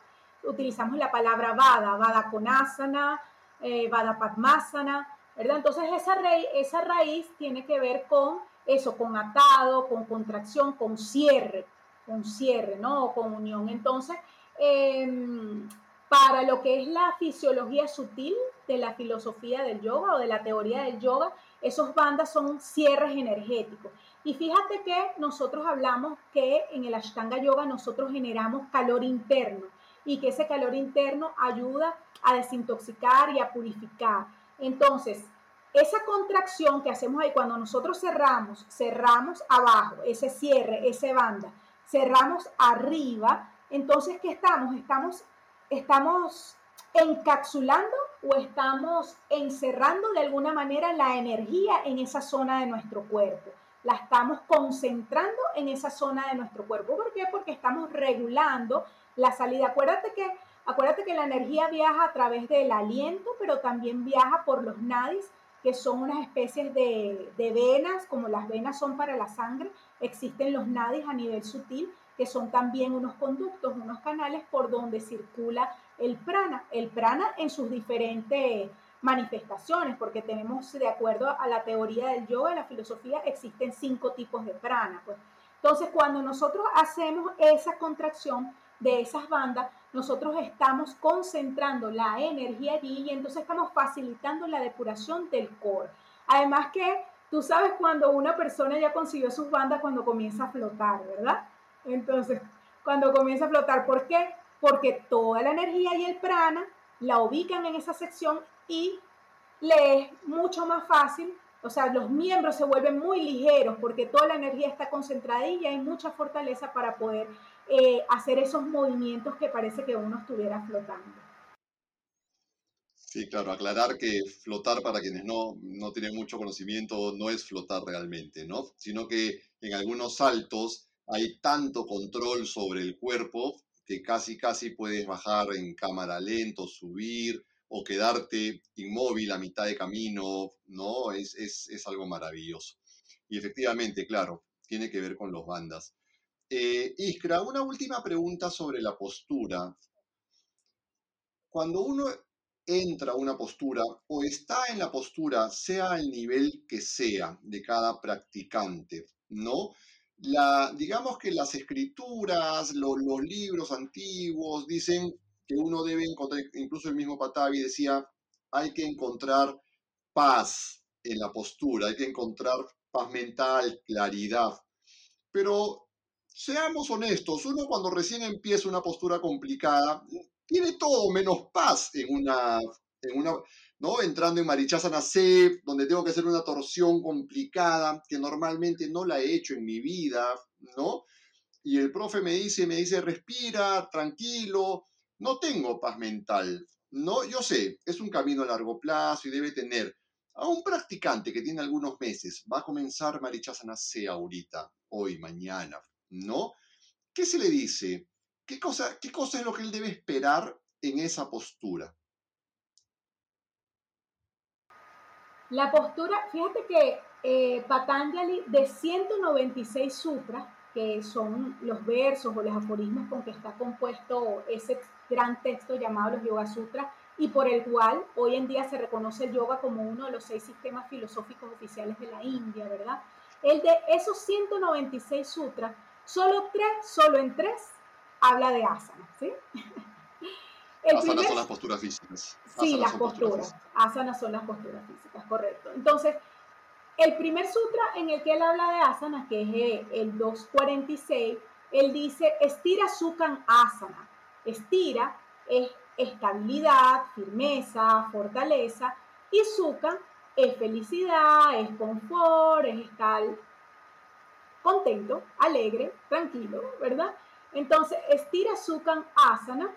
utilizamos la palabra vada, vada con asana, eh, vada padmasana, ¿verdad? Entonces esa, raíz, esa raíz tiene que ver con eso, con atado, con contracción, con cierre, con cierre, ¿no? con unión. Entonces, em, para lo que es la fisiología sutil de la filosofía del yoga o de la teoría del yoga, esos bandas son cierres energéticos. Y fíjate que nosotros hablamos que en el Ashtanga Yoga nosotros generamos calor interno y que ese calor interno ayuda a desintoxicar y a purificar. Entonces, esa contracción que hacemos ahí cuando nosotros cerramos, cerramos abajo, ese cierre, ese banda, cerramos arriba, entonces, ¿qué estamos? Estamos, estamos encapsulando o estamos encerrando de alguna manera la energía en esa zona de nuestro cuerpo. La estamos concentrando en esa zona de nuestro cuerpo. ¿Por qué? Porque estamos regulando la salida. Acuérdate que, acuérdate que la energía viaja a través del aliento, pero también viaja por los nadis, que son unas especies de, de venas, como las venas son para la sangre, existen los nadis a nivel sutil, que son también unos conductos, unos canales por donde circula el prana. El prana en sus diferentes manifestaciones, porque tenemos, de acuerdo a la teoría del yoga, y la filosofía, existen cinco tipos de prana. Pues. Entonces, cuando nosotros hacemos esa contracción de esas bandas, nosotros estamos concentrando la energía allí y entonces estamos facilitando la depuración del core. Además que tú sabes cuando una persona ya consiguió sus bandas cuando comienza a flotar, ¿verdad? Entonces, cuando comienza a flotar, ¿por qué? Porque toda la energía y el prana la ubican en esa sección y le es mucho más fácil, o sea, los miembros se vuelven muy ligeros porque toda la energía está concentrada y hay mucha fortaleza para poder eh, hacer esos movimientos que parece que uno estuviera flotando. Sí, claro, aclarar que flotar para quienes no, no tienen mucho conocimiento no es flotar realmente, ¿no? Sino que en algunos saltos hay tanto control sobre el cuerpo que casi, casi puedes bajar en cámara lento, subir o quedarte inmóvil a mitad de camino, ¿no? Es, es, algo maravilloso. Y efectivamente, claro, tiene que ver con los bandas. Eh, Iskra, una última pregunta sobre la postura. Cuando uno entra a una postura o está en la postura, sea el nivel que sea de cada practicante, ¿no? la, digamos que las escrituras, los libros antiguos dicen que uno debe encontrar, incluso el mismo Patavi decía, hay que encontrar paz en la postura, hay que encontrar paz mental, claridad. Pero seamos honestos, uno cuando recién empieza una postura complicada, tiene todo menos paz en una, en una ¿no? Entrando en Marichasana C, donde tengo que hacer una torsión complicada que normalmente no la he hecho en mi vida, ¿no? Y el profe me dice, me dice, respira, tranquilo, no tengo paz mental, ¿no? Yo sé, es un camino a largo plazo y debe tener a un practicante que tiene algunos meses, va a comenzar Marichasana C ahorita, hoy, mañana, ¿no? ¿Qué se le dice? ¿Qué cosa, ¿Qué cosa es lo que él debe esperar en esa postura? La postura, fíjate que eh, Patanjali de 196 sutras, que son los versos o los aforismos con que está compuesto ese gran texto llamado los Yoga Sutras, y por el cual hoy en día se reconoce el yoga como uno de los seis sistemas filosóficos oficiales de la India, ¿verdad? El de esos 196 sutras, solo tres, solo en tres, habla de asana, ¿sí? asanas son las posturas físicas. Sí, las posturas. Asanas son las posturas físicas, correcto. Entonces, el primer sutra en el que él habla de asanas, que es eh, el 246, él dice, estira sukan asana. Estira es estabilidad, firmeza, fortaleza. Y Sukha es felicidad, es confort, es estar contento, alegre, tranquilo, ¿verdad? Entonces, estira Sukha Asana.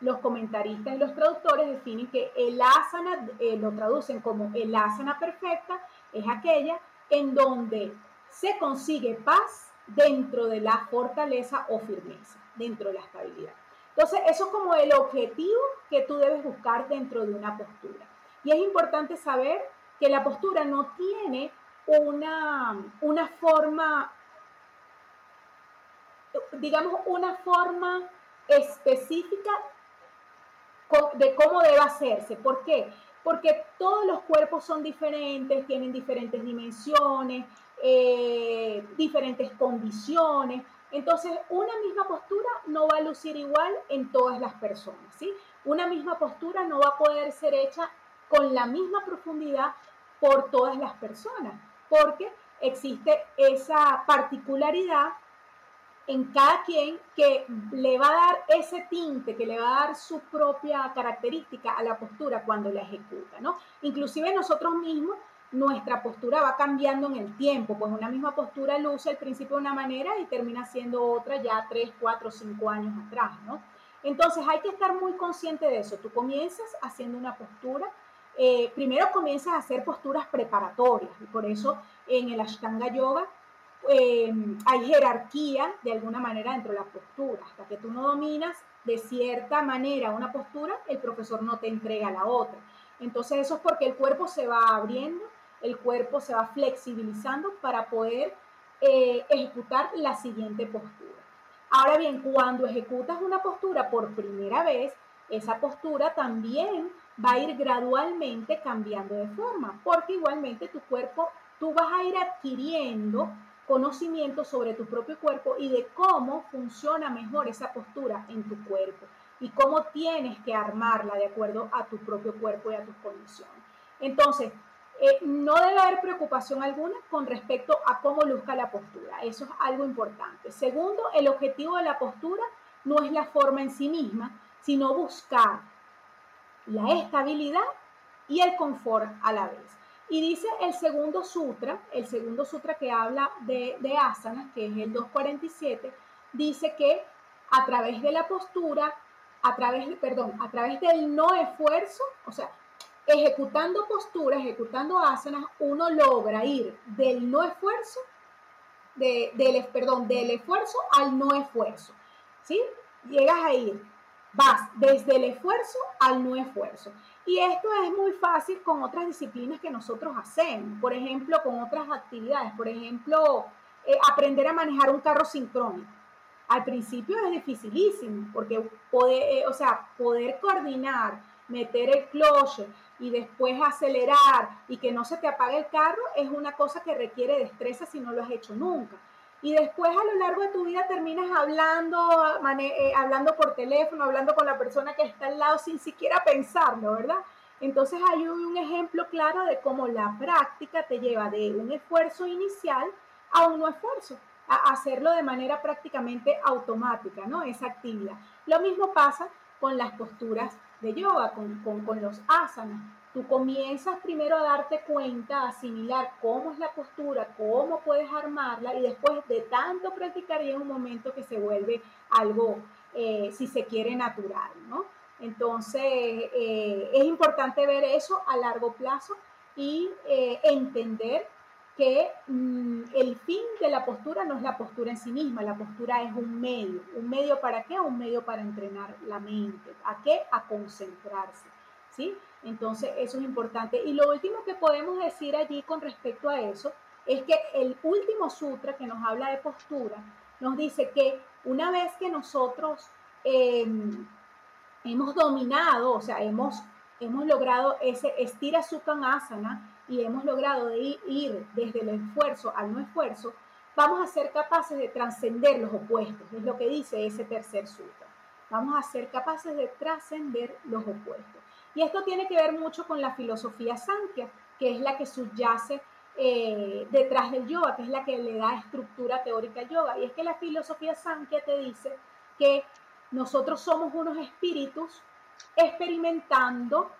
Los comentaristas y los traductores definen que el asana, eh, lo traducen como el asana perfecta, es aquella en donde se consigue paz dentro de la fortaleza o firmeza, dentro de la estabilidad. Entonces, eso es como el objetivo que tú debes buscar dentro de una postura. Y es importante saber que la postura no tiene una, una forma, digamos, una forma específica de cómo debe hacerse. ¿Por qué? Porque todos los cuerpos son diferentes, tienen diferentes dimensiones, eh, diferentes condiciones. Entonces, una misma postura no va a lucir igual en todas las personas, ¿sí? Una misma postura no va a poder ser hecha con la misma profundidad por todas las personas, porque existe esa particularidad en cada quien que le va a dar ese tinte, que le va a dar su propia característica a la postura cuando la ejecuta, ¿no? Inclusive nosotros mismos nuestra postura va cambiando en el tiempo, pues una misma postura luce al principio de una manera y termina siendo otra ya tres, cuatro, cinco años atrás, ¿no? Entonces hay que estar muy consciente de eso. Tú comienzas haciendo una postura, eh, primero comienzas a hacer posturas preparatorias y por eso en el Ashtanga Yoga eh, hay jerarquía de alguna manera dentro de la postura. Hasta que tú no dominas de cierta manera una postura, el profesor no te entrega la otra. Entonces eso es porque el cuerpo se va abriendo el cuerpo se va flexibilizando para poder eh, ejecutar la siguiente postura. Ahora bien, cuando ejecutas una postura por primera vez, esa postura también va a ir gradualmente cambiando de forma, porque igualmente tu cuerpo, tú vas a ir adquiriendo conocimiento sobre tu propio cuerpo y de cómo funciona mejor esa postura en tu cuerpo y cómo tienes que armarla de acuerdo a tu propio cuerpo y a tus condiciones. Entonces, eh, no debe haber preocupación alguna con respecto a cómo luzca la postura. Eso es algo importante. Segundo, el objetivo de la postura no es la forma en sí misma, sino buscar la estabilidad y el confort a la vez. Y dice el segundo sutra, el segundo sutra que habla de, de asanas, que es el 247, dice que a través de la postura, a través, perdón, a través del no esfuerzo, o sea, ejecutando posturas, ejecutando asanas, uno logra ir del no esfuerzo, del, perdón, del esfuerzo al no esfuerzo. ¿Sí? Llegas a ir, vas desde el esfuerzo al no esfuerzo. Y esto es muy fácil con otras disciplinas que nosotros hacemos, por ejemplo, con otras actividades, por ejemplo, eh, aprender a manejar un carro sincrónico. Al principio es dificilísimo, porque poder, eh, o sea, poder coordinar, meter el cloche, y después acelerar y que no se te apague el carro es una cosa que requiere destreza si no lo has hecho nunca. Y después a lo largo de tu vida terminas hablando, eh, hablando por teléfono, hablando con la persona que está al lado sin siquiera pensarlo, ¿verdad? Entonces hay un ejemplo claro de cómo la práctica te lleva de un esfuerzo inicial a un no esfuerzo, a hacerlo de manera prácticamente automática, ¿no? Esa actividad. Lo mismo pasa con las posturas de yoga, con, con, los asanas. Tú comienzas primero a darte cuenta, a asimilar cómo es la postura, cómo puedes armarla y después de tanto practicar un momento que se vuelve algo, eh, si se quiere, natural, ¿no? Entonces, eh, es importante ver eso a largo plazo y eh, entender que mm, el fin de la postura no es la postura en sí misma, la postura es un medio. ¿Un medio para qué? Un medio para entrenar la mente. ¿A qué? A concentrarse. ¿Sí? Entonces, eso es importante. Y lo último que podemos decir allí con respecto a eso es que el último sutra que nos habla de postura nos dice que una vez que nosotros em, hemos dominado, o sea, hemos, hemos logrado ese estira asana, y hemos logrado ir desde el esfuerzo al no esfuerzo, vamos a ser capaces de trascender los opuestos, es lo que dice ese tercer sutra. Vamos a ser capaces de trascender los opuestos. Y esto tiene que ver mucho con la filosofía Sankhya, que es la que subyace eh, detrás del yoga, que es la que le da estructura teórica al yoga. Y es que la filosofía Sankhya te dice que nosotros somos unos espíritus experimentando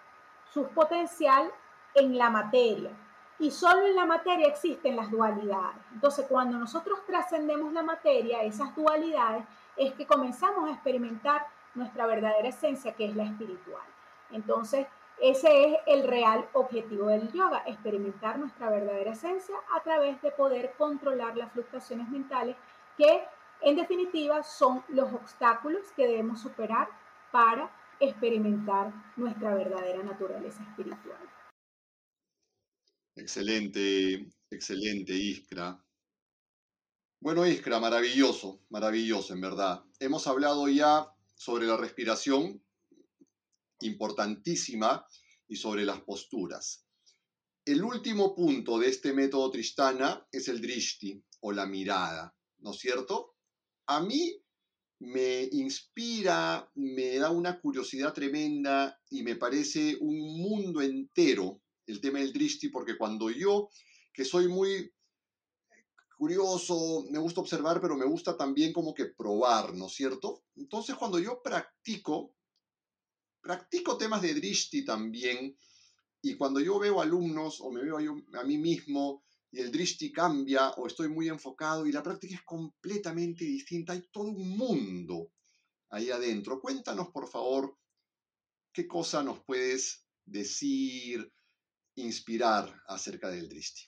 su potencial en la materia. Y solo en la materia existen las dualidades. Entonces, cuando nosotros trascendemos la materia, esas dualidades, es que comenzamos a experimentar nuestra verdadera esencia, que es la espiritual. Entonces, ese es el real objetivo del yoga, experimentar nuestra verdadera esencia a través de poder controlar las fluctuaciones mentales que en definitiva son los obstáculos que debemos superar para experimentar nuestra verdadera naturaleza espiritual. Excelente, excelente, Iskra. Bueno, Iskra, maravilloso, maravilloso, en verdad. Hemos hablado ya sobre la respiración, importantísima, y sobre las posturas. El último punto de este método Tristana es el drishti, o la mirada, ¿no es cierto? A mí me inspira, me da una curiosidad tremenda y me parece un mundo entero el tema del drishti, porque cuando yo, que soy muy curioso, me gusta observar, pero me gusta también como que probar, ¿no es cierto? Entonces cuando yo practico, practico temas de drishti también, y cuando yo veo alumnos o me veo a mí mismo y el drishti cambia o estoy muy enfocado y la práctica es completamente distinta, hay todo un mundo ahí adentro. Cuéntanos, por favor, qué cosa nos puedes decir, inspirar acerca del drishti.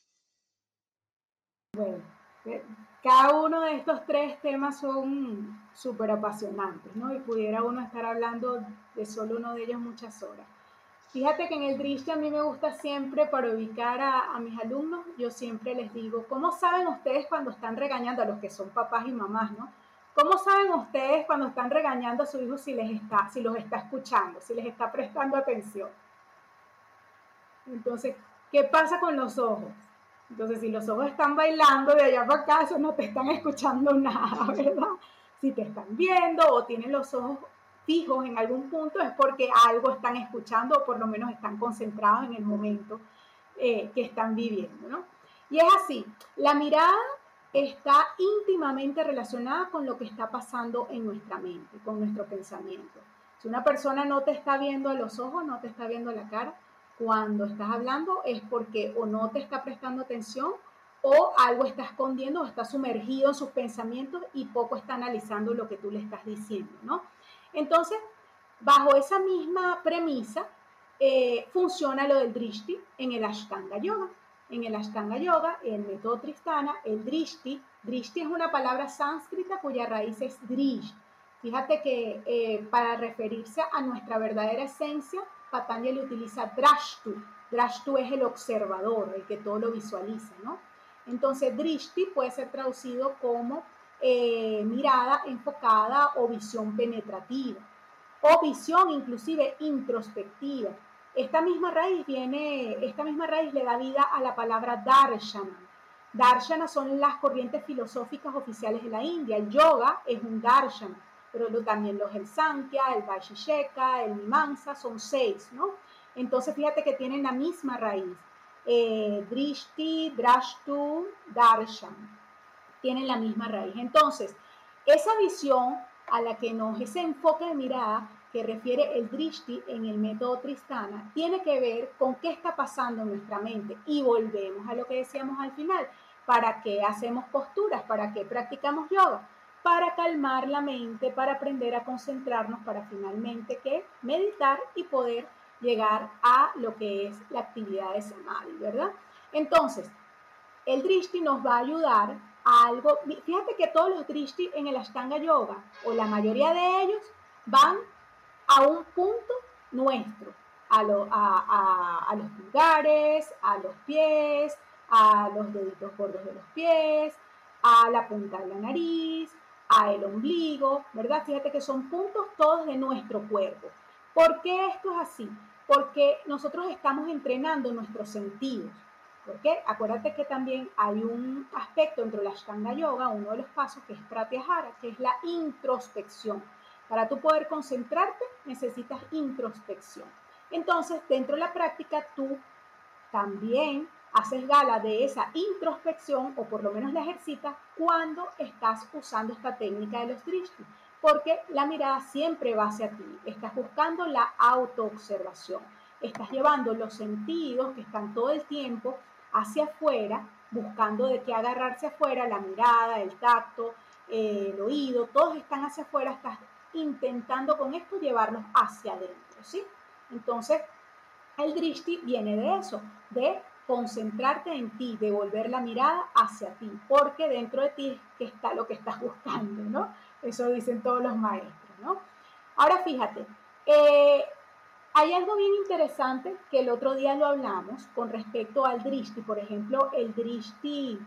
Bueno, eh, cada uno de estos tres temas son súper apasionantes, ¿no? Y pudiera uno estar hablando de solo uno de ellos muchas horas. Fíjate que en el Drishti a mí me gusta siempre para ubicar a, mis alumnos, yo siempre les digo, ¿cómo saben ustedes cuando están regañando a los que son papás y mamás, ¿no? ¿Cómo saben ustedes cuando están regañando a su hijo si, les está, si los está escuchando, si les está prestando atención? Entonces, ¿qué pasa con los ojos? Entonces, si los ojos están bailando de allá para acá, eso no te están escuchando nada, ¿verdad? Si te están viendo o tienen los ojos fijos en algún punto es porque algo están escuchando o por lo menos están concentrados en el momento eh, que están viviendo, ¿no? Y es así, la mirada está íntimamente relacionada con lo que está pasando en nuestra mente, con nuestro pensamiento. Si una persona no te está viendo a los ojos, no te está viendo a la cara, cuando estás hablando es porque o no te está prestando atención o algo está escondiendo o está sumergido en sus pensamientos y poco está analizando lo que tú le estás diciendo, ¿no? Entonces, bajo esa misma premisa, eh, funciona lo del drishti en el Ashtanga Yoga. En el Ashtanga Yoga, el método Tristana, el drishti, drishti es una palabra sánscrita cuya raíz es drish. Fíjate que eh, para referirse a nuestra verdadera esencia, Patanjali utiliza drashtu. Drashtu es el observador, el que todo lo visualiza, ¿no? Entonces, drishti puede ser traducido como eh, mirada enfocada o visión penetrativa o visión inclusive introspectiva. Esta misma raíz viene, esta misma raíz le da vida a la palabra darshana. Darshana son las corrientes filosóficas oficiales de la India. El yoga es un darshana, pero también los el Sankhya, el Vaishesheka, el Mimamsa, son seis, ¿no? Entonces fíjate que tienen la misma raíz. Eh, drishti, drashtu, darshan tienen la misma raíz. Entonces, esa visión a la que nos, ese enfoque de mirada que refiere el drishti en el método Tristana, tiene que ver con qué está pasando en nuestra mente. Y volvemos a lo que decíamos al final. ¿Para qué hacemos posturas? ¿Para qué practicamos yoga? Para calmar la mente, para aprender a concentrarnos, para finalmente meditar y poder llegar a lo que es la actividad de samadhi, ¿verdad? Entonces, el drishti nos va a ayudar algo. Fíjate que todos los drishti en el Ashtanga Yoga, o la mayoría de ellos, van a un punto nuestro, a, a, los pulgares, a los pies, a los deditos gordos de los pies, a la punta de la nariz, a el ombligo, ¿verdad? Fíjate que son puntos todos de nuestro cuerpo. ¿Por qué esto es así? Porque nosotros estamos entrenando nuestros sentidos. Porque acuérdate que también hay un aspecto dentro de la Ashtanga Yoga, uno de los pasos que es Pratyahara, que es la introspección. Para tú poder concentrarte necesitas introspección. Entonces, dentro de la práctica, tú también haces gala de esa introspección, o por lo menos la ejercitas, cuando estás usando esta técnica de los drishti. porque la mirada siempre va hacia ti. Estás buscando la autoobservación. Estás llevando los sentidos que están todo el tiempo hacia afuera, buscando de qué agarrarse afuera, la mirada, el tacto, eh, el oído, todos están hacia afuera, estás intentando con esto llevarlos hacia adentro, ¿sí? Entonces, el drishti viene de eso, de concentrarte en ti, de volver la mirada hacia ti, porque dentro de ti está lo que estás buscando, ¿no? Eso dicen todos los maestros, ¿no? Ahora fíjate, eh, hay algo bien interesante que el otro día lo hablamos con respecto al drishti, por ejemplo, el drishti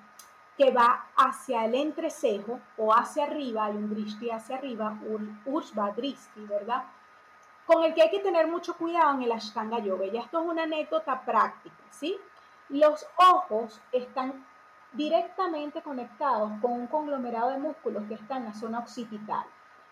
que va hacia el entrecejo o hacia arriba, hay un drishti hacia arriba, ursva drishti, ¿verdad? Con el que hay que tener mucho cuidado en el Ashtanga Yoga. Y esto es una anécdota práctica, ¿sí? Los ojos están directamente conectados con un conglomerado de músculos que está en la zona occipital.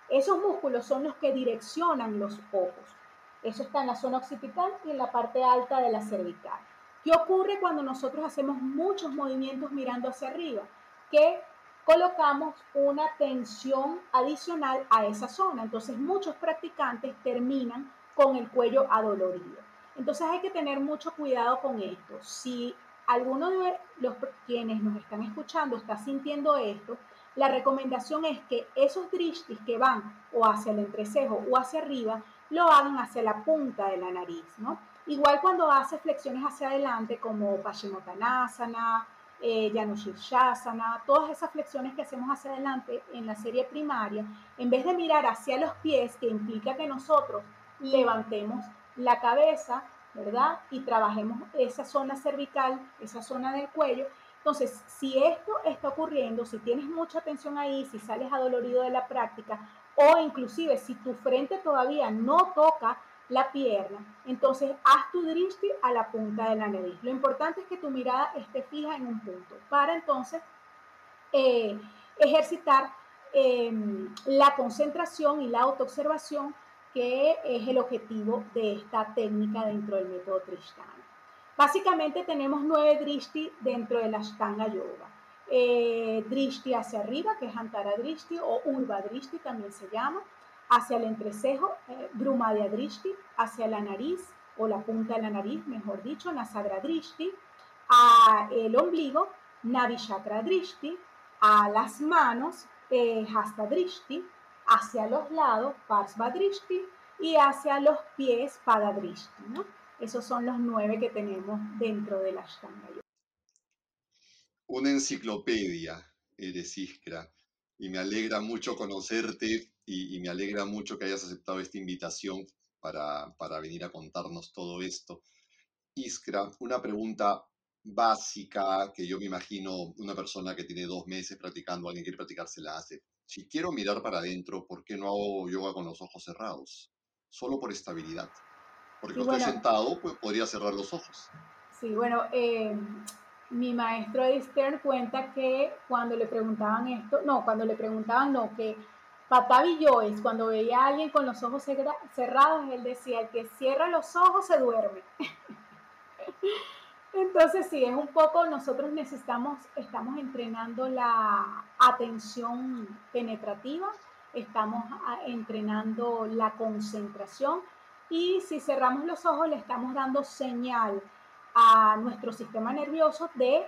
Esos músculos son los que direccionan los ojos. Eso está en la zona occipital y en la parte alta de la cervical. ¿Qué ocurre cuando nosotros hacemos muchos movimientos mirando hacia arriba? Que colocamos una tensión adicional a esa zona. Entonces muchos practicantes terminan con el cuello adolorido. Entonces hay que tener mucho cuidado con esto. Si alguno de los quienes nos están escuchando está sintiendo esto, la recomendación es que esos drishtis que van o hacia el entrecejo o hacia arriba, lo hagan hacia la punta de la nariz, ¿no? Igual cuando hace flexiones hacia adelante como Paschimottanasana, eh, Janushirshasana, todas esas flexiones que hacemos hacia adelante en la serie primaria, en vez de mirar hacia los pies, que implica que nosotros levantemos la cabeza, ¿verdad? Y trabajemos esa zona cervical, esa zona del cuello. Entonces, si esto está ocurriendo, si tienes mucha tensión ahí, si sales adolorido de la práctica, o inclusive si tu frente todavía no toca la pierna, entonces haz tu drishti a la punta de la nariz. Lo importante es que tu mirada esté fija en un punto para entonces eh, ejercitar em, la concentración y la autoobservación que es el objetivo de esta técnica dentro del método Trishtana. Básicamente tenemos nueve drishti dentro de la Ashtanga Yoga. Eh, drishti hacia arriba, que es Antara Drishti o Urva Drishti también se llama, hacia el entrecejo, eh, Drishti, hacia la nariz o la punta de la nariz, mejor dicho, Nasagra Drishti, a el ombligo, Navishakra Drishti, a las manos, eh, Hasta Drishti, hacia los lados, Parsvadrishti, y hacia los pies, Padadrishti. ¿no? Esos son los nueve que tenemos dentro de la Ashtanga. Una enciclopedia, eres Iskra, y me alegra mucho conocerte y, me alegra mucho que hayas aceptado esta invitación para, para venir a contarnos todo esto. Iskra, una pregunta básica que yo me imagino una persona que tiene dos meses practicando, alguien quiere practicar, se la hace si quiero mirar para adentro, ¿por qué no hago yoga con los ojos cerrados? Solo por estabilidad. Porque cuando estoy sentado, pues podría cerrar los ojos. Sí, bueno, eh, mi maestro de Stern cuenta que cuando le preguntaban esto, no, cuando le preguntaban, no, que Patavi Joyce, cuando veía a alguien con los ojos cerrados, él decía, el que cierra los ojos se duerme. Entonces sí, es un poco, nosotros necesitamos, estamos entrenando la atención penetrativa, estamos ah, entrenando la concentración y si cerramos los ojos le estamos dando señal a nuestro sistema nervioso de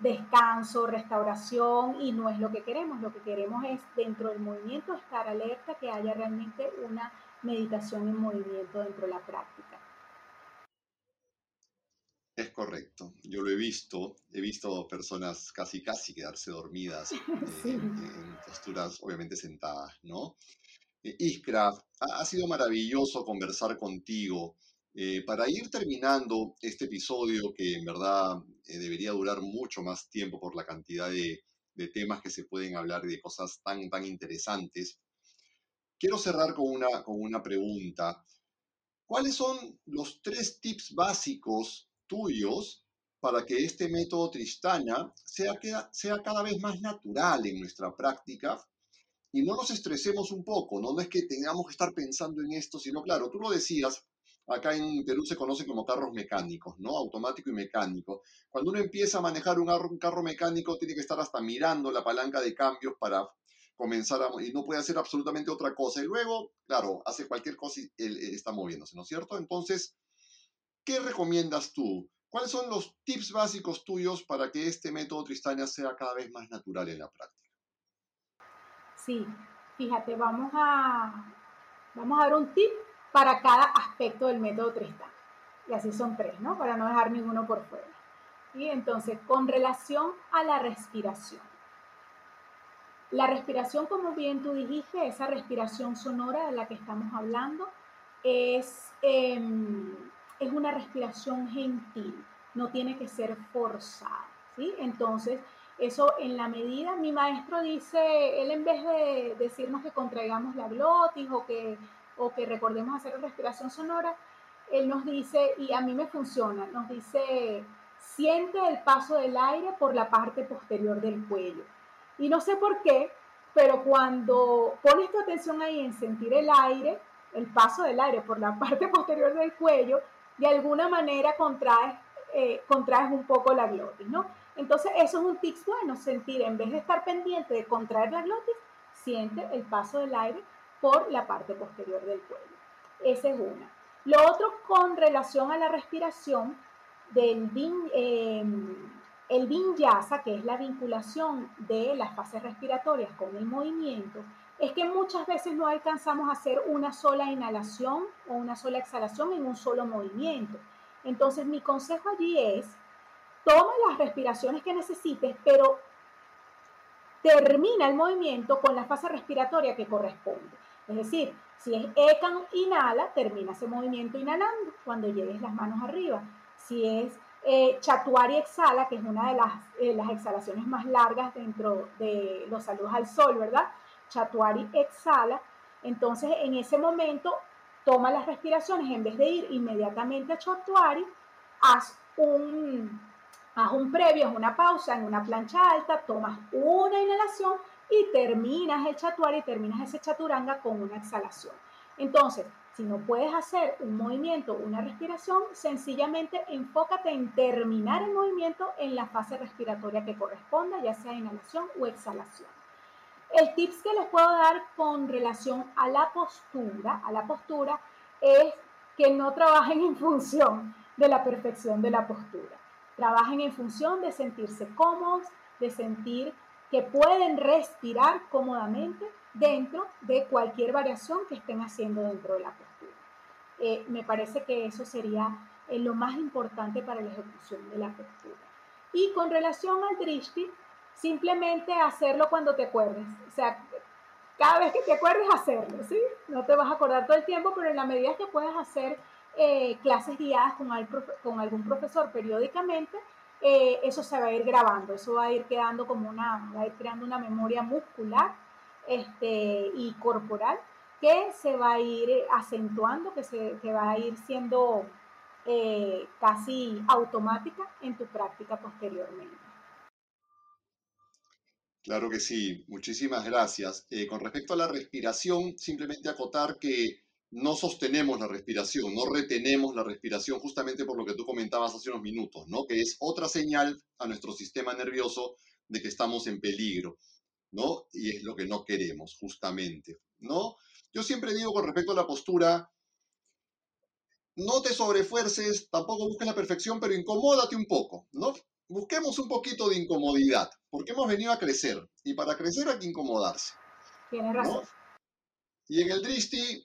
descanso, restauración y no es lo que queremos, lo que queremos es dentro del movimiento estar alerta, que haya realmente una meditación en movimiento dentro de la práctica. Es correcto, yo lo he visto, he visto personas casi casi quedarse dormidas en, posturas obviamente sentadas, ¿no? Eh, Iskra, ha, sido maravilloso conversar contigo. Eh, para ir terminando este episodio, que en verdad eh, debería durar mucho más tiempo por la cantidad de, de, temas que se pueden hablar y de cosas tan, tan interesantes, quiero cerrar con una, con una pregunta. ¿Cuáles son los tres tips básicos tuyos para que este método Tristana sea, sea cada vez más natural en nuestra práctica y no nos estresemos un poco, ¿no? es que tengamos que estar pensando en esto, sino claro, tú lo decías, acá en Perú se conoce como carros mecánicos, ¿no? Automático y mecánico. Cuando uno empieza a manejar un carro mecánico, tiene que estar hasta mirando la palanca de cambios para comenzar a, y no puede hacer absolutamente otra cosa. Y luego, claro, hace cualquier cosa y está moviéndose, ¿no es cierto? Entonces, ¿qué recomiendas tú? ¿Cuáles son los tips básicos tuyos para que este método Tristania sea cada vez más natural en la práctica? Sí, fíjate, vamos a, vamos a dar un tip para cada aspecto del método Tristania. Y así son tres, ¿no? Para no dejar ninguno por fuera. Y entonces, con relación a la respiración. La respiración, como bien tú dijiste, esa respiración sonora de la que estamos hablando, es, em, es una respiración gentil, no tiene que ser forzada. ¿sí? Entonces, eso en la medida, mi maestro dice, él en vez de decirnos que contraigamos la glotis o que, o que recordemos hacer respiración sonora, él nos dice, y a mí me funciona, nos dice, siente el paso del aire por la parte posterior del cuello. Y no sé por qué, pero cuando pones tu atención ahí en sentir el aire, el paso del aire por la parte posterior del cuello, de alguna manera contraes, eh, contraes un poco la glotis, ¿no? Entonces, eso es un tip bueno, sentir, en vez de estar pendiente de contraer la glotis, siente el paso del aire por la parte posterior del cuello. Esa es una. Lo otro con relación a la respiración del eh, el vinyasa, que es la vinculación de las fases respiratorias con el movimiento, es que muchas veces no alcanzamos a hacer una sola inhalación o una sola exhalación en un solo movimiento. Entonces mi consejo allí es, toma las respiraciones que necesites, pero termina el movimiento con la fase respiratoria que corresponde. Es decir, si es Ekan, inhala, termina ese movimiento inhalando cuando lleves las manos arriba. Si es eh, Chatuari exhala, que es una de las, eh, las exhalaciones más largas dentro de los saludos al sol, ¿verdad? Chatuari exhala. Entonces, en ese momento, toma las respiraciones, en vez de ir inmediatamente a Chatuari, haz un, haz un previo, haz una pausa en una plancha alta, tomas una inhalación y terminas el Chatuari, terminas ese Chaturanga con una exhalación. Entonces, si no puedes hacer un movimiento, una respiración, sencillamente enfócate en terminar el movimiento en la fase respiratoria que corresponda, ya sea inhalación o exhalación. El tips que les puedo dar con relación a la postura, a la postura, es que no trabajen en función de la perfección de la postura. Trabajen en función de sentirse cómodos, de sentir que pueden respirar cómodamente dentro de cualquier variación que estén haciendo dentro de la postura. Eh, me parece que eso sería eh, lo más importante para la ejecución de la postura. Y con relación al drishti, simplemente hacerlo cuando te acuerdes. O sea, cada vez que te acuerdes, hacerlo, ¿sí? No te vas a acordar todo el tiempo, pero en la medida que puedas hacer eh, clases guiadas con, algún profesor periódicamente, eso se va a ir grabando, eso va a ir quedando como una, creando una memoria muscular este, y corporal que se va a ir acentuando, que, se, va a ir siendo eh, casi automática en tu práctica posteriormente. Claro que sí, muchísimas gracias. Eh, con respecto a la respiración, simplemente acotar que no sostenemos la respiración, no retenemos la respiración justamente por lo que tú comentabas hace unos minutos, ¿no? Que es otra señal a nuestro sistema nervioso de que estamos en peligro. ¿no? Y es lo que no queremos, justamente, ¿no? Yo siempre digo con respecto a la postura, no te sobrefuerces, tampoco busques la perfección, pero incomódate un poco, ¿no? Busquemos un poquito de incomodidad, porque hemos venido a crecer, y para crecer hay que incomodarse. Tienes razón. Y en el dristi,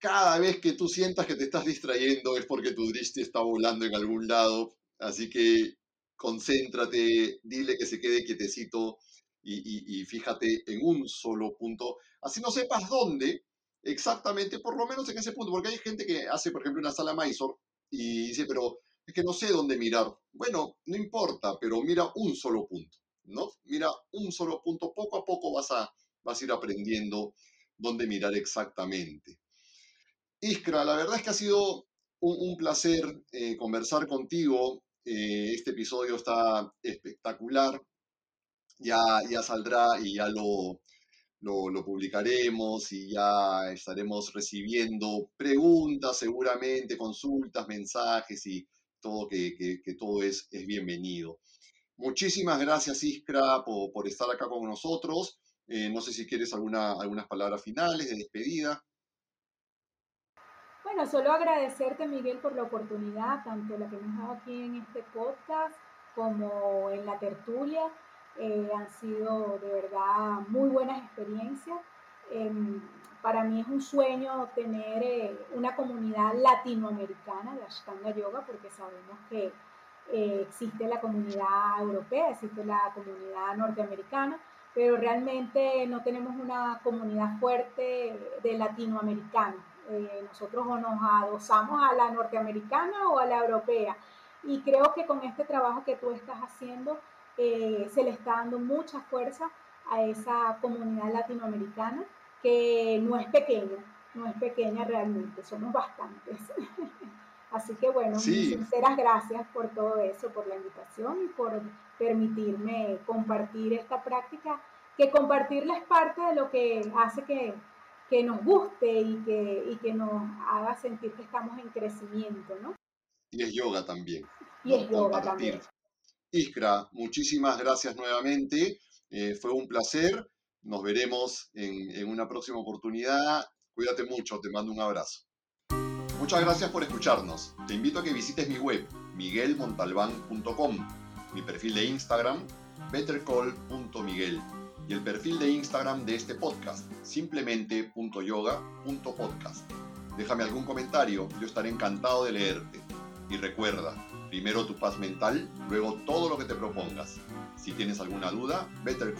cada vez que tú sientas que te estás distrayendo es porque tu dristi está volando en algún lado, así que concéntrate, dile que se quede quietecito, y, fíjate en un solo punto, así no sepas dónde exactamente, por lo menos en ese punto, porque hay gente que hace, por ejemplo, una sala Mysore y dice, pero es que no sé dónde mirar. Bueno, no importa, pero mira un solo punto, ¿no? Mira un solo punto, poco a poco vas a, vas a ir aprendiendo dónde mirar exactamente. Iskra, la verdad es que ha sido un, placer eh, conversar contigo. Eh, este episodio está espectacular ya, ya saldrá y ya lo, lo, publicaremos y ya estaremos recibiendo preguntas seguramente, consultas, mensajes y todo que, todo es, bienvenido. Muchísimas gracias Iskra por, estar acá con nosotros Eh, no sé si quieres alguna, algunas palabras finales de despedida. Bueno, solo agradecerte, Miguel, por la oportunidad, tanto la que nos dado aquí en este podcast como en la tertulia. Eh, han sido de verdad muy buenas experiencias. Em, para mí es un sueño tener eh, una comunidad latinoamericana de Ashtanga Yoga, porque sabemos que eh, existe la comunidad europea, existe la comunidad norteamericana, pero realmente no tenemos una comunidad fuerte de latinoamericanos. nosotros o nos adosamos a la norteamericana o a la europea. Y creo que con este trabajo que tú estás haciendo, eh, se le está dando mucha fuerza a esa comunidad latinoamericana que no es pequeña, no es pequeña realmente, somos bastantes. Así que bueno, sinceras gracias por todo eso, por la invitación y por permitirme compartir esta práctica, que compartirla es parte de lo que hace que, que nos guste y que, y que nos haga sentir que estamos en crecimiento, ¿no? Y es yoga también. Y es yoga también. Iskra, muchísimas gracias nuevamente. Eh, fue un placer. Nos veremos en, una próxima oportunidad. Cuídate mucho, te mando un abrazo. Muchas gracias por escucharnos. Te invito a que visites mi web, miguelmontalbán.com, mi perfil de Instagram, bettercall.miguel, y el perfil de Instagram de este podcast, simplemente.yoga.podcast. Déjame algún comentario, yo estaré encantado de leerte. Y recuerda, Primero tu paz mental, luego todo lo que te propongas. Si tienes alguna duda, Better.